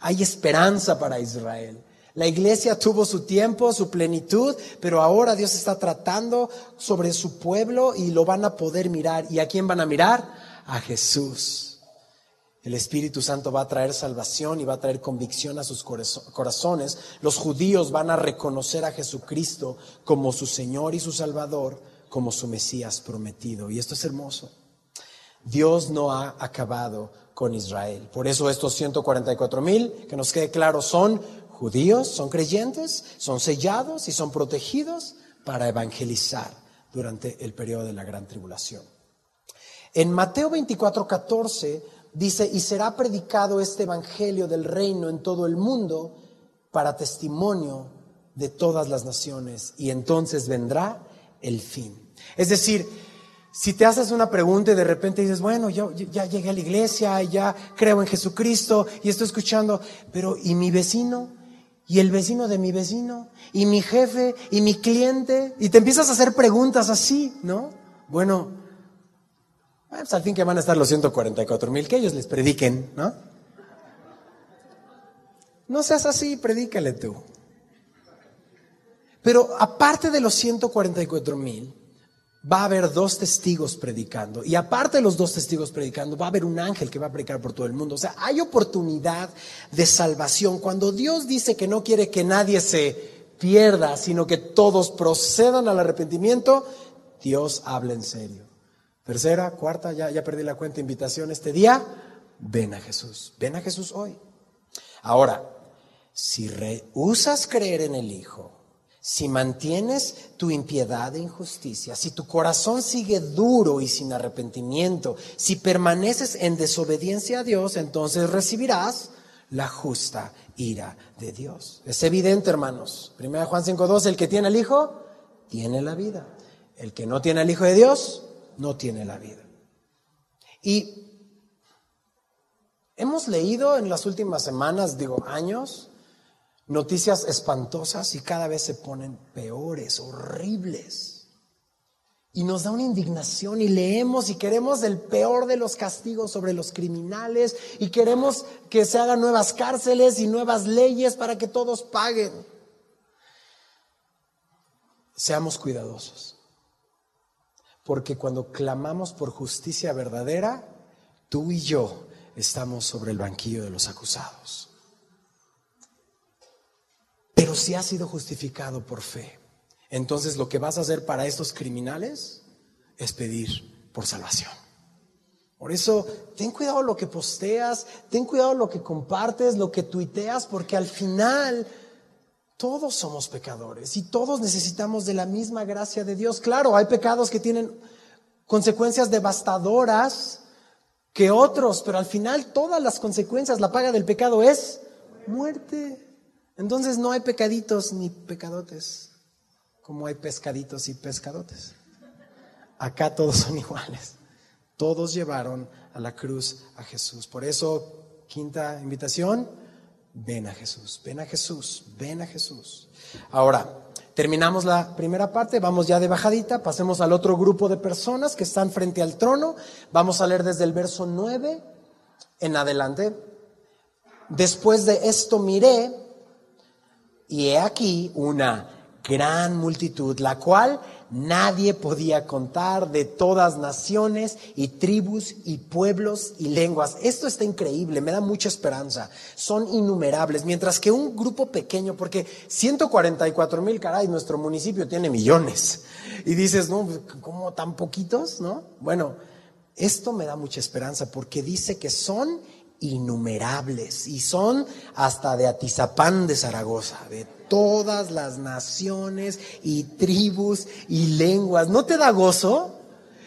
Hay esperanza para Israel. La iglesia tuvo su tiempo, su plenitud, pero ahora Dios está tratando sobre su pueblo y lo van a poder mirar. ¿Y a quién van a mirar? A Jesús. El Espíritu Santo va a traer salvación y va a traer convicción a sus corazones. Los judíos van a reconocer a Jesucristo como su Señor y su Salvador, como su Mesías prometido. Y esto es hermoso. Dios no ha acabado con Israel. Por eso estos 144 mil, que nos quede claro, son judíos, son creyentes, son sellados y son protegidos para evangelizar durante el periodo de la gran tribulación. En Mateo 24, 14 dice, y será predicado este evangelio del reino en todo el mundo para testimonio de todas las naciones, y entonces vendrá el fin. Es decir, si te haces una pregunta y de repente dices, bueno, yo, ya llegué a la iglesia, ya creo en Jesucristo y estoy escuchando, pero ¿y mi vecino? ¿Y el vecino de mi vecino? ¿Y mi jefe? ¿Y mi cliente? Y te empiezas a hacer preguntas así, ¿no? Bueno, pues al fin que van a estar los 144 mil, que ellos les prediquen, ¿no? No seas así, predícale tú. Pero aparte de los 144 mil, va a haber dos testigos predicando. Y aparte de los dos testigos predicando, va a haber un ángel que va a predicar por todo el mundo. O sea, hay oportunidad de salvación. Cuando Dios dice que no quiere que nadie se pierda, sino que todos procedan al arrepentimiento, Dios habla en serio. Tercera, cuarta, ya, ya perdí la cuenta, invitación este día, ven a Jesús, ven a Jesús hoy. Ahora, si rehusas creer en el Hijo, si mantienes tu impiedad e injusticia, si tu corazón sigue duro y sin arrepentimiento, si permaneces en desobediencia a Dios, entonces recibirás la justa ira de Dios. Es evidente, hermanos. 1 Juan 5.2, el que tiene el Hijo, tiene la vida. El que no tiene el Hijo de Dios, no tiene la vida. Y hemos leído en las últimas semanas, digo años, noticias espantosas y cada vez se ponen peores, horribles. Y nos da una indignación y leemos y queremos el peor de los castigos sobre los criminales y queremos que se hagan nuevas cárceles y nuevas leyes para que todos paguen. Seamos cuidadosos. Porque cuando clamamos por justicia verdadera, tú y yo estamos sobre el banquillo de los acusados. Pero si has sido justificado por fe, entonces lo que vas a hacer para estos criminales es pedir por salvación. Por eso, ten cuidado lo que posteas, ten cuidado lo que compartes, lo que tuiteas, porque al final todos somos pecadores y todos necesitamos de la misma gracia de Dios. Claro, hay pecados que tienen consecuencias devastadoras que otros, pero al final todas las consecuencias, la paga del pecado es muerte. Entonces no hay pecaditos ni pecadotes, como hay pescaditos y pescadotes. Acá todos son iguales. Todos llevaron a la cruz a Jesús. Por eso, quinta invitación, ven a Jesús, ven a Jesús, ven a Jesús. Ahora, terminamos la primera parte, vamos ya de bajadita, pasemos al otro grupo de personas que están frente al trono. Vamos a leer desde el verso 9 en adelante. Después de esto miré y he aquí una gran multitud, la cual nadie podía contar de todas naciones y tribus y pueblos y lenguas. Esto está increíble, me da mucha esperanza. Son innumerables, mientras que un grupo pequeño, porque 144 mil, caray, nuestro municipio tiene millones. Y dices, no, ¿cómo tan poquitos? ¿No? Bueno, esto me da mucha esperanza porque dice que son innumerables y son hasta de Atizapán de Zaragoza, de todas las naciones y tribus y lenguas. ¿No te da gozo?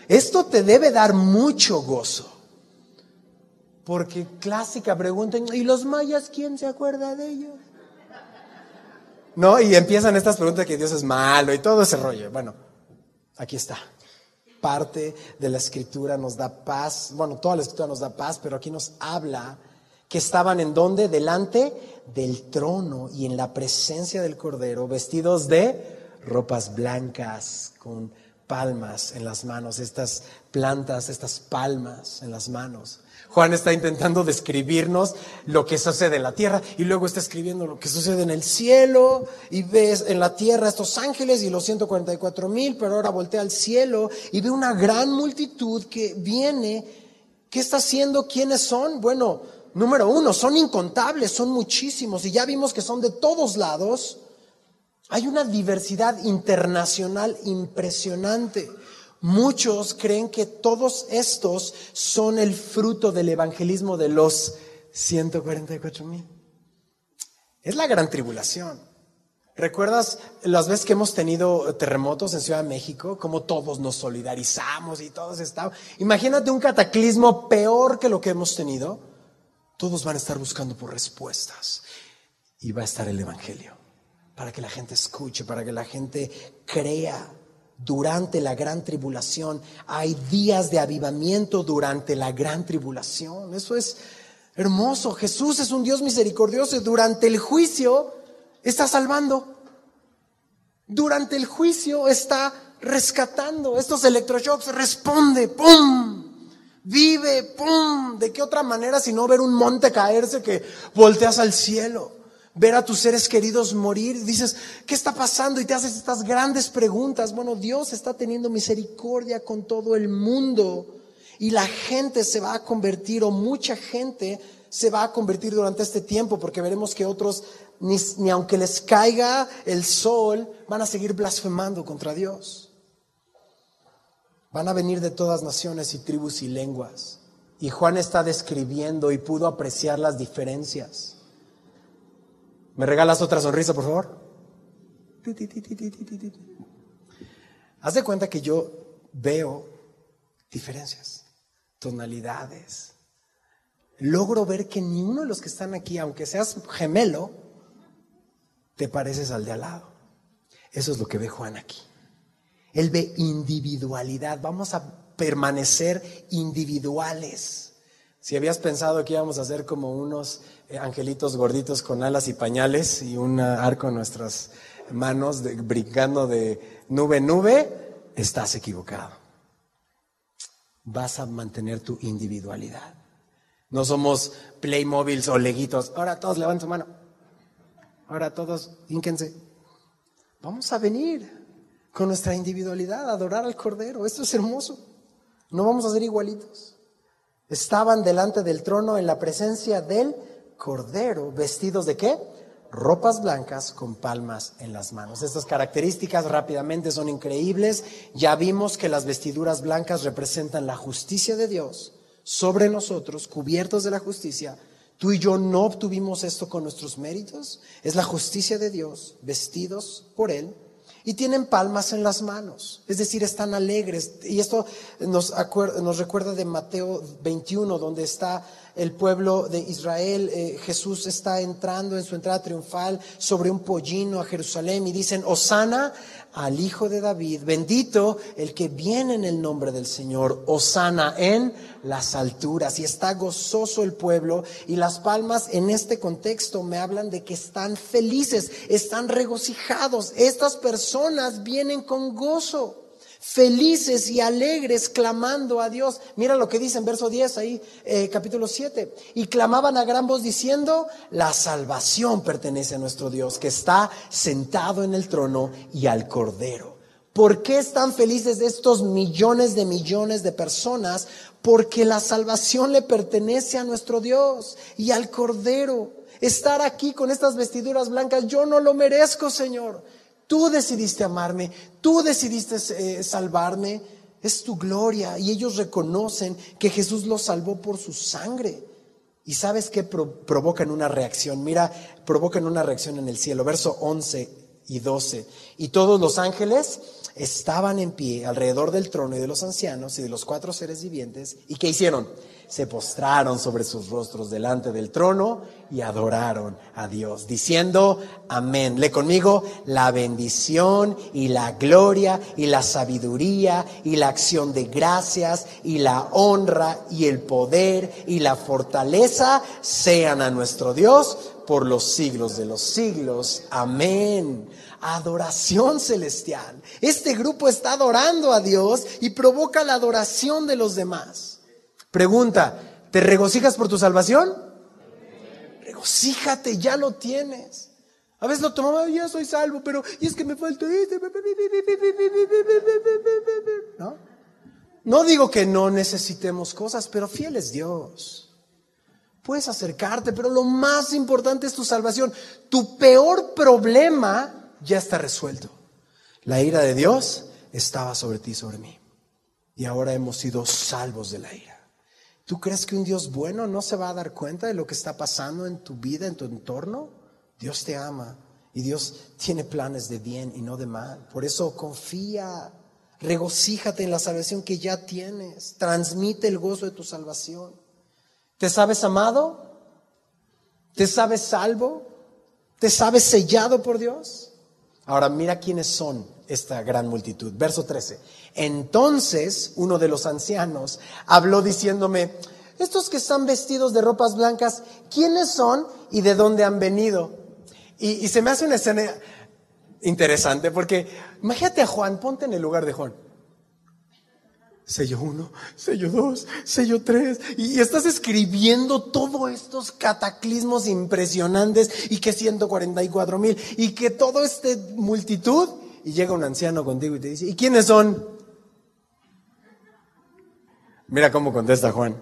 Esto te debe dar mucho gozo. Porque clásica pregunta, ¿y los mayas quién se acuerda de ellos? ¿No? Y empiezan estas preguntas que Dios es malo y todo ese rollo. Bueno, aquí está parte de la escritura nos da paz, bueno, toda la escritura nos da paz, pero aquí nos habla que estaban en donde, delante del trono y en la presencia del Cordero, vestidos de ropas blancas con palmas en las manos, estas plantas, estas palmas en las manos. Juan está intentando describirnos lo que sucede en la tierra y luego está escribiendo lo que sucede en el cielo y ves en la tierra estos ángeles y los 144 mil, pero ahora voltea al cielo y ve una gran multitud que viene. ¿Qué está haciendo? ¿Quiénes son? Bueno, número uno, son incontables, son muchísimos y ya vimos que son de todos lados. Hay una diversidad internacional impresionante. Muchos creen que todos estos son el fruto del evangelismo de los 144 mil. Es la gran tribulación. ¿Recuerdas las veces que hemos tenido terremotos en Ciudad de México? Como todos nos solidarizamos y todos estamos. Imagínate un cataclismo peor que lo que hemos tenido. Todos van a estar buscando por respuestas. Y va a estar el Evangelio. Para que la gente escuche, para que la gente crea durante la gran tribulación. Hay días de avivamiento durante la gran tribulación. Eso es hermoso. Jesús es un Dios misericordioso durante el juicio está salvando. Durante el juicio está rescatando. Estos electroshocks responde, ¡pum! Vive, ¡pum! ¿De qué otra manera si no ver un monte caerse que volteas al cielo? Ver a tus seres queridos morir, dices, ¿qué está pasando? Y te haces estas grandes preguntas. Bueno, Dios está teniendo misericordia con todo el mundo y la gente se va a convertir, o mucha gente se va a convertir durante este tiempo, porque veremos que otros, ni, ni aunque les caiga el sol, van a seguir blasfemando contra Dios. Van a venir de todas naciones y tribus y lenguas. Y Juan está describiendo y pudo apreciar las diferencias. ¿Me regalas otra sonrisa, por favor? Haz de cuenta que yo veo diferencias, tonalidades. Logro ver que ni uno de los que están aquí, aunque seas gemelo, te pareces al de al lado. Eso es lo que ve Juan aquí. Él ve individualidad. Vamos a permanecer individuales. Si habías pensado que íbamos a ser como unos eh, angelitos gorditos con alas y pañales y un arco en nuestras manos brincando de nube en nube, estás equivocado. Vas a mantener tu individualidad. No somos Playmobiles o leguitos. Ahora todos levanten su mano. Ahora todos ínquense. Vamos a venir con nuestra individualidad a adorar al Cordero. Esto es hermoso. No vamos a ser igualitos. Estaban delante del trono en la presencia del cordero, vestidos de qué? Ropas blancas con palmas en las manos. Estas características rápidamente son increíbles. Ya vimos que las vestiduras blancas representan la justicia de Dios sobre nosotros, cubiertos de la justicia. Tú y yo no obtuvimos esto con nuestros méritos. Es la justicia de Dios, vestidos por Él y tienen palmas en las manos, es decir, están alegres. Y esto nos, recuerda de Mateo 21, donde está el pueblo de Israel. Eh, Jesús está entrando en su entrada triunfal sobre un pollino a Jerusalén y dicen, Osana al Hijo de David, bendito el que viene en el nombre del Señor, Osana en las alturas. Y está gozoso el pueblo y las palmas en este contexto me hablan de que están felices, están regocijados. Estas personas vienen con gozo felices y alegres clamando a Dios. Mira lo que dice en verso 10 ahí, eh, capítulo 7. Y clamaban a gran voz diciendo, la salvación pertenece a nuestro Dios, que está sentado en el trono y al Cordero. ¿Por qué están felices estos millones de millones de personas? Porque la salvación le pertenece a nuestro Dios y al Cordero. Estar aquí con estas vestiduras blancas, yo no lo merezco, Señor. Tú decidiste amarme, tú decidiste eh, salvarme, es tu gloria. Y ellos reconocen que Jesús los salvó por su sangre. Y sabes que provocan una reacción. Mira, provocan una reacción en el cielo. Verso 11 y 12. Y todos los ángeles estaban en pie alrededor del trono y de los ancianos y de los cuatro seres vivientes. ¿Y qué hicieron? Se postraron sobre sus rostros delante del trono y adoraron a Dios, diciendo, amén. Le conmigo, la bendición y la gloria y la sabiduría y la acción de gracias y la honra y el poder y la fortaleza sean a nuestro Dios por los siglos de los siglos. Amén. Adoración celestial. Este grupo está adorando a Dios y provoca la adoración de los demás. Pregunta, ¿Te regocijas por tu salvación? Regocíjate, ya lo tienes. A veces lo tomamos, ya soy salvo, pero y es que me falta este. ¿No? No digo que no necesitemos cosas, pero fiel es Dios. Puedes acercarte, pero lo más importante es tu salvación. Tu peor problema ya está resuelto. La ira de Dios estaba sobre ti, sobre mí. Y ahora hemos sido salvos de la ira. ¿Tú crees que un Dios bueno no se va a dar cuenta de lo que está pasando en tu vida, en tu entorno? Dios te ama y Dios tiene planes de bien y no de mal. Por eso confía, regocíjate en la salvación que ya tienes. Transmite el gozo de tu salvación. ¿Te sabes amado? ¿Te sabes salvo? ¿Te sabes sellado por Dios? Ahora mira quiénes son esta gran multitud. Verso 13. Entonces uno de los ancianos habló diciéndome, estos que están vestidos de ropas blancas, ¿quiénes son y de dónde han venido? Y, se me hace una escena interesante porque imagínate a Juan, ponte en el lugar de Juan sello uno, sello dos, sello tres, y, estás escribiendo todos estos cataclismos impresionantes y que 144 mil y que toda esta multitud, y llega un anciano contigo y te dice, ¿y quiénes son? Mira cómo contesta Juan.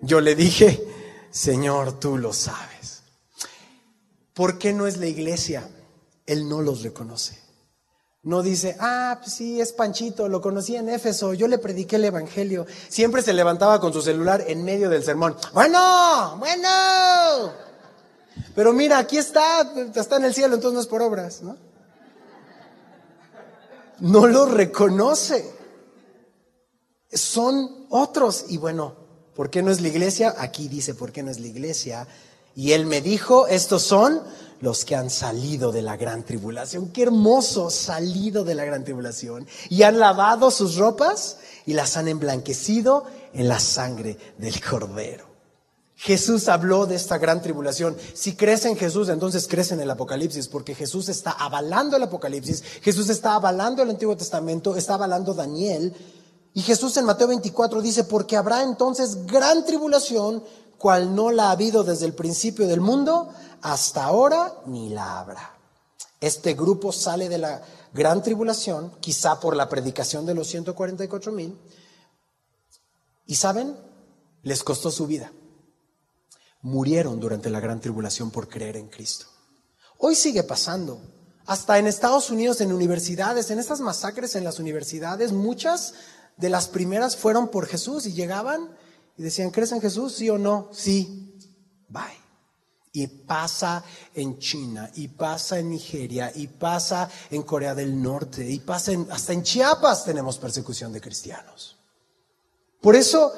Yo le dije, Señor, tú lo sabes. ¿Por qué no es la iglesia? Él no los reconoce. No dice, ah, pues sí, es Panchito, lo conocí en Éfeso, yo le prediqué el Evangelio. Siempre se levantaba con su celular en medio del sermón. Bueno, bueno. Pero mira, aquí está, está en el cielo, entonces no es por obras, ¿no? No lo reconoce. Son otros. Y bueno, ¿por qué no es la iglesia? Aquí dice, ¿por qué no es la iglesia? Y él me dijo, estos son los que han salido de la gran tribulación. Qué hermoso salido de la gran tribulación. Y han lavado sus ropas y las han emblanquecido en la sangre del cordero. Jesús habló de esta gran tribulación. Si crees en Jesús, entonces crees en el Apocalipsis, porque Jesús está avalando el Apocalipsis, Jesús está avalando el Antiguo Testamento, está avalando Daniel. Y Jesús en Mateo 24 dice, porque habrá entonces gran tribulación, cual no la ha habido desde el principio del mundo hasta ahora ni la habrá. Este grupo sale de la gran tribulación, quizá por la predicación de los 144 mil, y saben, les costó su vida. Murieron durante la gran tribulación por creer en Cristo. Hoy sigue pasando. Hasta en Estados Unidos, en universidades, en estas masacres en las universidades, muchas de las primeras fueron por Jesús y llegaban y decían, ¿crees en Jesús? Sí o no? Sí. Bye. Y pasa en China, y pasa en Nigeria, y pasa en Corea del Norte, y pasa hasta en Chiapas tenemos persecución de cristianos. Por eso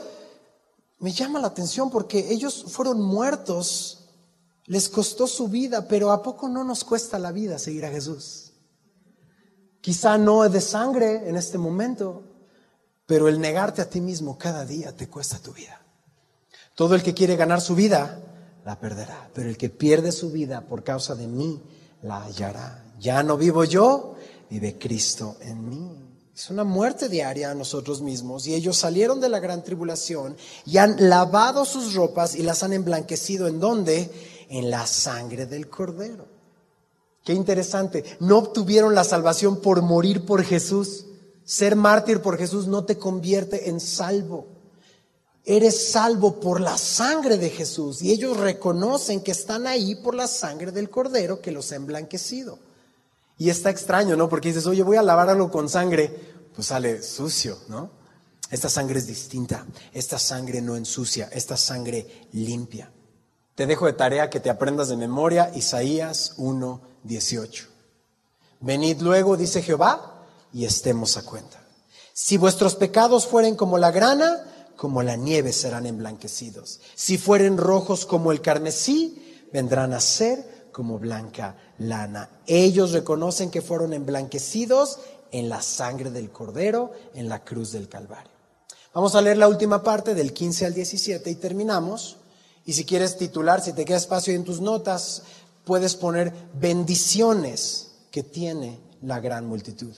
me llama la atención porque ellos fueron muertos, les costó su vida, pero ¿a poco no nos cuesta la vida seguir a Jesús? Quizá no de sangre en este momento, pero el negarte a ti mismo cada día te cuesta tu vida. Todo el que quiere ganar su vida, la perderá. Pero el que pierde su vida por causa de mí, la hallará. Ya no vivo yo, vive Cristo en mí. Es una muerte diaria a nosotros mismos y ellos salieron de la gran tribulación y han lavado sus ropas y las han emblanquecido en dónde? En la sangre del cordero. Qué interesante, no obtuvieron la salvación por morir por Jesús. Ser mártir por Jesús no te convierte en salvo. Eres salvo por la sangre de Jesús y ellos reconocen que están ahí por la sangre del cordero que los ha emblanquecido. Y está extraño, ¿no? Porque dices, oye, voy a lavar algo con sangre, pues sale sucio, ¿no? Esta sangre es distinta, esta sangre no ensucia, esta sangre limpia. Te dejo de tarea que te aprendas de memoria Isaías 1:18. Venid luego, dice Jehová, y estemos a cuenta. Si vuestros pecados fueren como la grana, como la nieve serán emblanquecidos. Si fueren rojos como el carmesí, vendrán a ser como blanca lana. Ellos reconocen que fueron emblanquecidos en la sangre del cordero, en la cruz del Calvario. Vamos a leer la última parte del 15 al 17 y terminamos. Y si quieres titular, si te queda espacio en tus notas, puedes poner bendiciones que tiene la gran multitud.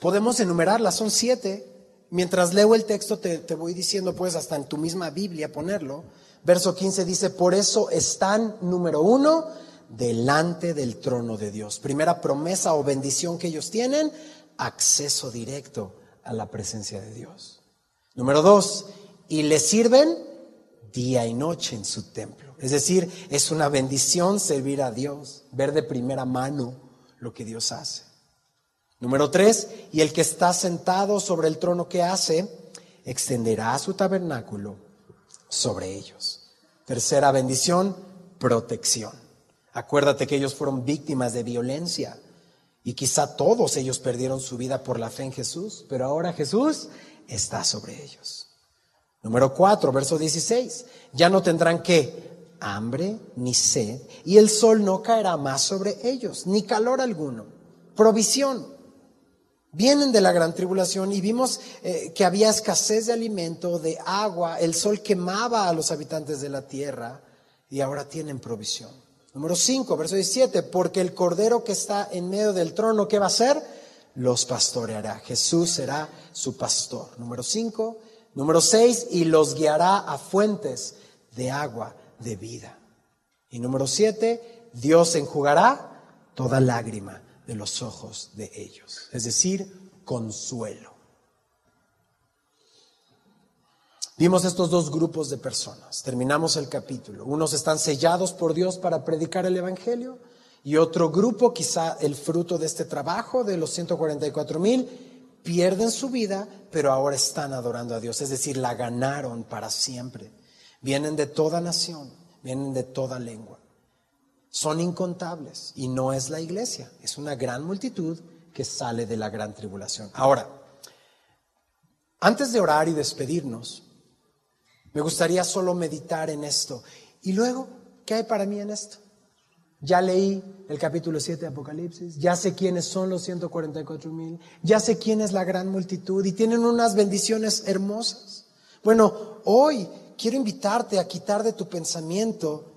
Podemos enumerarlas, son siete, mientras leo el texto te, voy diciendo, pues hasta en tu misma Biblia ponerlo. Verso 15 dice, por eso están, número uno, delante del trono de Dios. Primera promesa o bendición que ellos tienen, acceso directo a la presencia de Dios. Número dos, y le sirven día y noche en su templo. Es decir, es una bendición servir a Dios, ver de primera mano lo que Dios hace. Número tres, y el que está sentado sobre el trono que hace, extenderá su tabernáculo sobre ellos. Tercera bendición, protección. Acuérdate que ellos fueron víctimas de violencia y quizá todos ellos perdieron su vida por la fe en Jesús, pero ahora Jesús está sobre ellos. Número 4, verso 16. Ya no tendrán que hambre ni sed, y el sol no caerá más sobre ellos, ni calor alguno. Provisión. Vienen de la gran tribulación y vimos eh, que había escasez de alimento, de agua, el sol quemaba a los habitantes de la tierra y ahora tienen provisión. Número 5, verso 17, porque el cordero que está en medio del trono, ¿qué va a hacer? Los pastoreará. Jesús será su pastor. Número 5, número 6, y los guiará a fuentes de agua de vida. Y número 7, Dios enjugará toda lágrima de los ojos de ellos. Es decir, consuelo. Vimos estos dos grupos de personas. Terminamos el capítulo. Unos están sellados por Dios para predicar el Evangelio y otro grupo, quizá el fruto de este trabajo de los 144 mil, pierden su vida, pero ahora están adorando a Dios. Es decir, la ganaron para siempre. Vienen de toda nación, vienen de toda lengua. Son incontables y no es la iglesia, es una gran multitud que sale de la gran tribulación. Ahora, antes de orar y despedirnos, me gustaría solo meditar en esto. Y luego, ¿qué hay para mí en esto? Ya leí el capítulo 7 de Apocalipsis, ya sé quiénes son los 144 mil, ya sé quién es la gran multitud y tienen unas bendiciones hermosas. Bueno, hoy quiero invitarte a quitar de tu pensamiento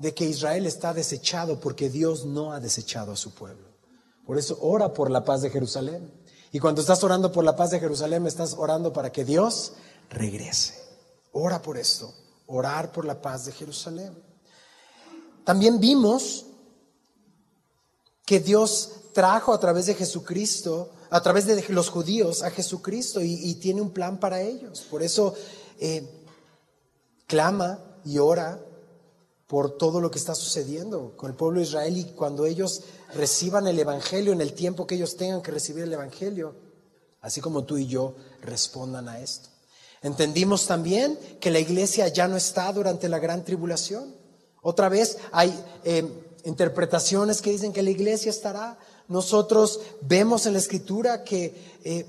de que Israel está desechado porque Dios no ha desechado a su pueblo. Por eso ora por la paz de Jerusalén. Y cuando estás orando por la paz de Jerusalén, estás orando para que Dios regrese. Ora por esto, orar por la paz de Jerusalén. También vimos que Dios trajo a través de Jesucristo, a través de los judíos, a Jesucristo y, tiene un plan para ellos. Por eso eh, clama y ora por todo lo que está sucediendo con el pueblo de Israel y cuando ellos reciban el Evangelio en el tiempo que ellos tengan que recibir el Evangelio, así como tú y yo respondan a esto. Entendimos también que la iglesia ya no está durante la gran tribulación. Otra vez hay eh, interpretaciones que dicen que la iglesia estará. Nosotros vemos en la escritura que eh,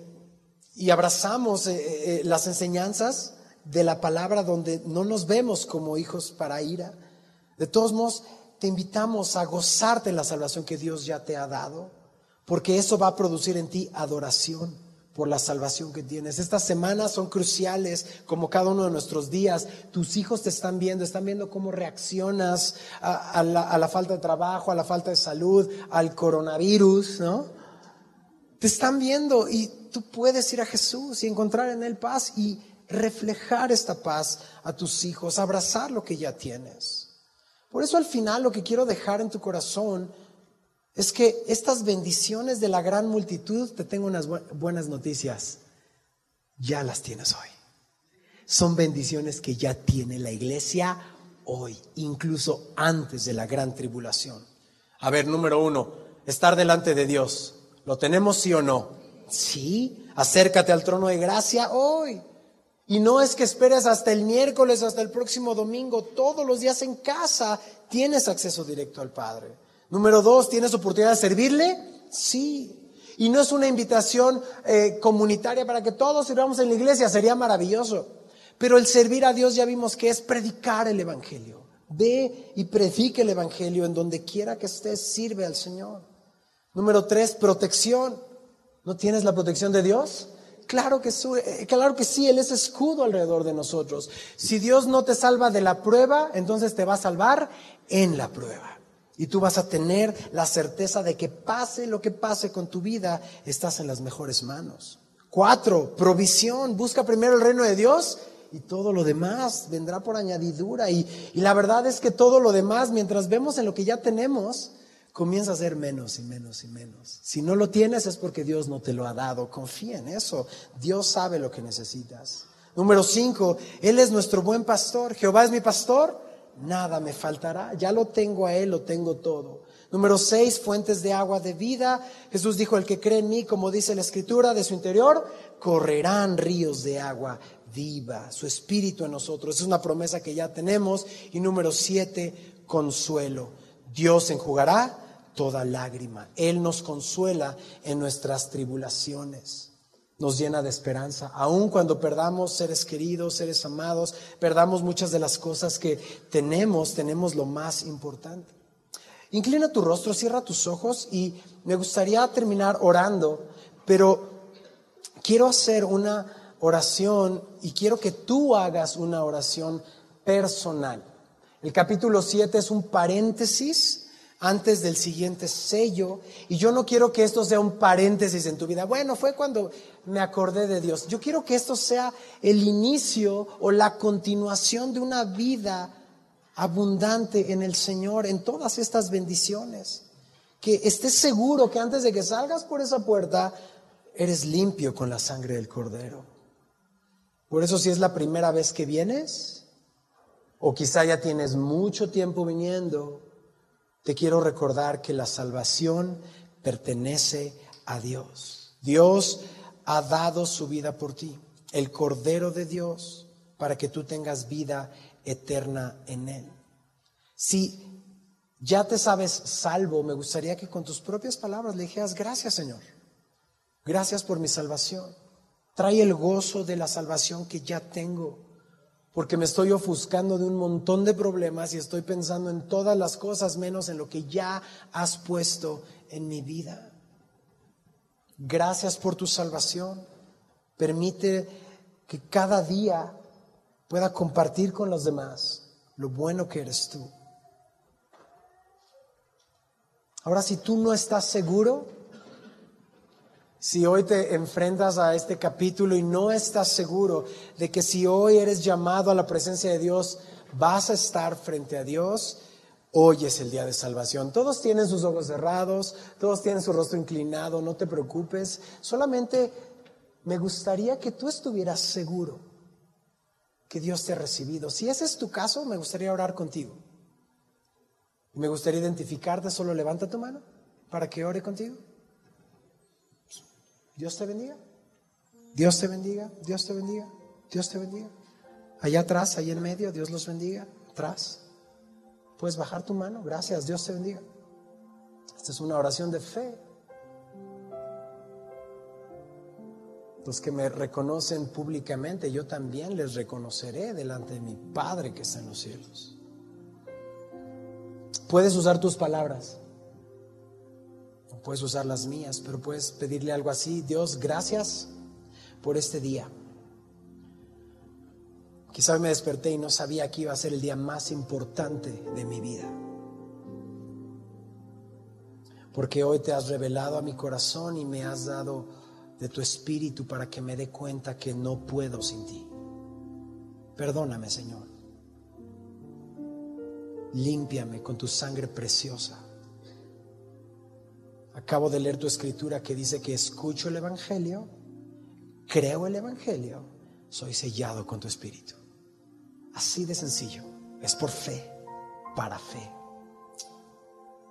y abrazamos eh, las enseñanzas de la palabra donde no nos vemos como hijos para ira. De todos modos, te invitamos a gozarte en la salvación que Dios ya te ha dado, porque eso va a producir en ti adoración por la salvación que tienes. Estas semanas son cruciales, como cada uno de nuestros días. Tus hijos te están viendo, están viendo cómo reaccionas a, la, falta de trabajo, a la falta de salud, al coronavirus, ¿no? Te están viendo y tú puedes ir a Jesús y encontrar en Él paz y reflejar esta paz a tus hijos, abrazar lo que ya tienes. Por eso al final lo que quiero dejar en tu corazón es que estas bendiciones de la gran multitud, te tengo unas buenas noticias, ya las tienes hoy. Son bendiciones que ya tiene la iglesia hoy, incluso antes de la gran tribulación. A ver, número uno, estar delante de Dios. ¿Lo tenemos sí o no? Sí, acércate al trono de gracia hoy. Y no es que esperes hasta el miércoles, hasta el próximo domingo, todos los días en casa tienes acceso directo al Padre. Número dos, ¿tienes oportunidad de servirle? Sí. Y no es una invitación eh, comunitaria para que todos sirvamos en la iglesia, sería maravilloso. Pero el servir a Dios ya vimos que es predicar el Evangelio. Ve y predique el Evangelio en donde quiera que estés, sirve al Señor. Número tres, protección. ¿No tienes la protección de Dios? Claro que, eh, claro que sí, Él es escudo alrededor de nosotros. Si Dios no te salva de la prueba, entonces te va a salvar en la prueba. Y tú vas a tener la certeza de que pase lo que pase con tu vida, estás en las mejores manos. Cuatro, provisión. Busca primero el reino de Dios y todo lo demás vendrá por añadidura. Y, y, la verdad es que todo lo demás, mientras vemos en lo que ya tenemos, comienza a ser menos y menos y menos. Si no lo tienes es porque Dios no te lo ha dado. Confía en eso. Dios sabe lo que necesitas. Número cinco, Él es nuestro buen pastor. Jehová es mi pastor. Nada me faltará. Ya lo tengo a Él, lo tengo todo. Número seis, fuentes de agua de vida. Jesús dijo, el que cree en mí, como dice la escritura, de su interior correrán ríos de agua viva, su espíritu en nosotros. Es una promesa que ya tenemos. Y número siete, consuelo. Dios enjugará toda lágrima. Él nos consuela en nuestras tribulaciones. Nos llena de esperanza. Aun cuando perdamos seres queridos, seres amados, perdamos muchas de las cosas que tenemos, tenemos lo más importante. Inclina tu rostro, cierra tus ojos y me gustaría terminar orando, pero quiero hacer una oración y quiero que tú hagas una oración personal. El capítulo 7 es un paréntesis antes del siguiente sello y yo no quiero que esto sea un paréntesis en tu vida. Bueno, fue cuando me acordé de Dios. Yo quiero que esto sea el inicio o la continuación de una vida abundante en el Señor, en todas estas bendiciones. Que estés seguro que antes de que salgas por esa puerta, eres limpio con la sangre del Cordero. Por eso si es la primera vez que vienes, o quizá ya tienes mucho tiempo viniendo, te quiero recordar que la salvación pertenece a Dios. Dios ha dado su vida por ti, el Cordero de Dios, para que tú tengas vida eterna en Él. Si ya te sabes salvo, me gustaría que con tus propias palabras le dijeras, gracias Señor, gracias por mi salvación. Trae el gozo de la salvación que ya tengo, porque me estoy ofuscando de un montón de problemas y estoy pensando en todas las cosas menos en lo que ya has puesto en mi vida. Gracias por tu salvación. Permite que cada día pueda compartir con los demás lo bueno que eres tú. Ahora, si tú no estás seguro, si hoy te enfrentas a este capítulo y no estás seguro de que si hoy eres llamado a la presencia de Dios, vas a estar frente a Dios, hoy es el día de salvación. Todos tienen sus ojos cerrados, todos tienen su rostro inclinado, no te preocupes. Solamente me gustaría que tú estuvieras seguro que Dios te ha recibido. Si ese es tu caso, me gustaría orar contigo. Me gustaría identificarte, solo levanta tu mano para que ore contigo. Dios te bendiga. Dios te bendiga, Dios te bendiga, Dios te bendiga. Allá atrás, ahí en medio, Dios los bendiga. Atrás. Puedes bajar tu mano. Gracias, Dios te bendiga. Esta es una oración de fe. Los que me reconocen públicamente, yo también les reconoceré delante de mi Padre que está en los cielos. Puedes usar tus palabras, o puedes usar las mías, pero puedes pedirle algo así, Dios, gracias por este día. Quizá me desperté y no sabía que iba a ser el día más importante de mi vida. Porque hoy te has revelado a mi corazón y me has dado de tu espíritu para que me dé cuenta que no puedo sin ti. Perdóname, Señor. Límpiame con tu sangre preciosa. Acabo de leer tu escritura que dice que escucho el Evangelio, creo el Evangelio, soy sellado con tu espíritu. Así de sencillo. Es por fe, para fe.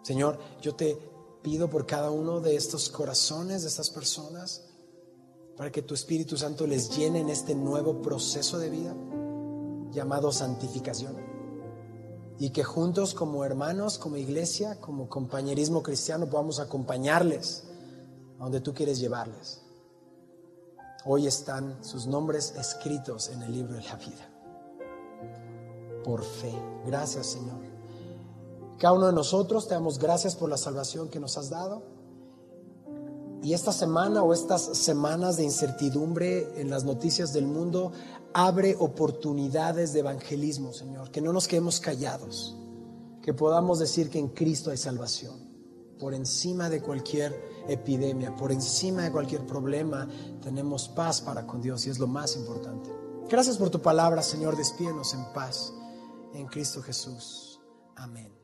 Señor, yo te pido por cada uno de estos corazones, de estas personas, para que tu Espíritu Santo les llene en este nuevo proceso de vida llamado santificación. Y que juntos como hermanos, como iglesia, como compañerismo cristiano podamos acompañarles a donde tú quieres llevarles. Hoy están sus nombres escritos en el libro de la vida. Por fe. Gracias Señor. Cada uno de nosotros te damos gracias por la salvación que nos has dado. Y esta semana o estas semanas de incertidumbre en las noticias del mundo abre oportunidades de evangelismo, Señor. Que no nos quedemos callados. Que podamos decir que en Cristo hay salvación. por encima de cualquier epidemia, por encima de cualquier problema, tenemos paz para con Dios y es lo más importante. Gracias por tu palabra, Señor. Despídenos en paz en Cristo Jesús. Amén.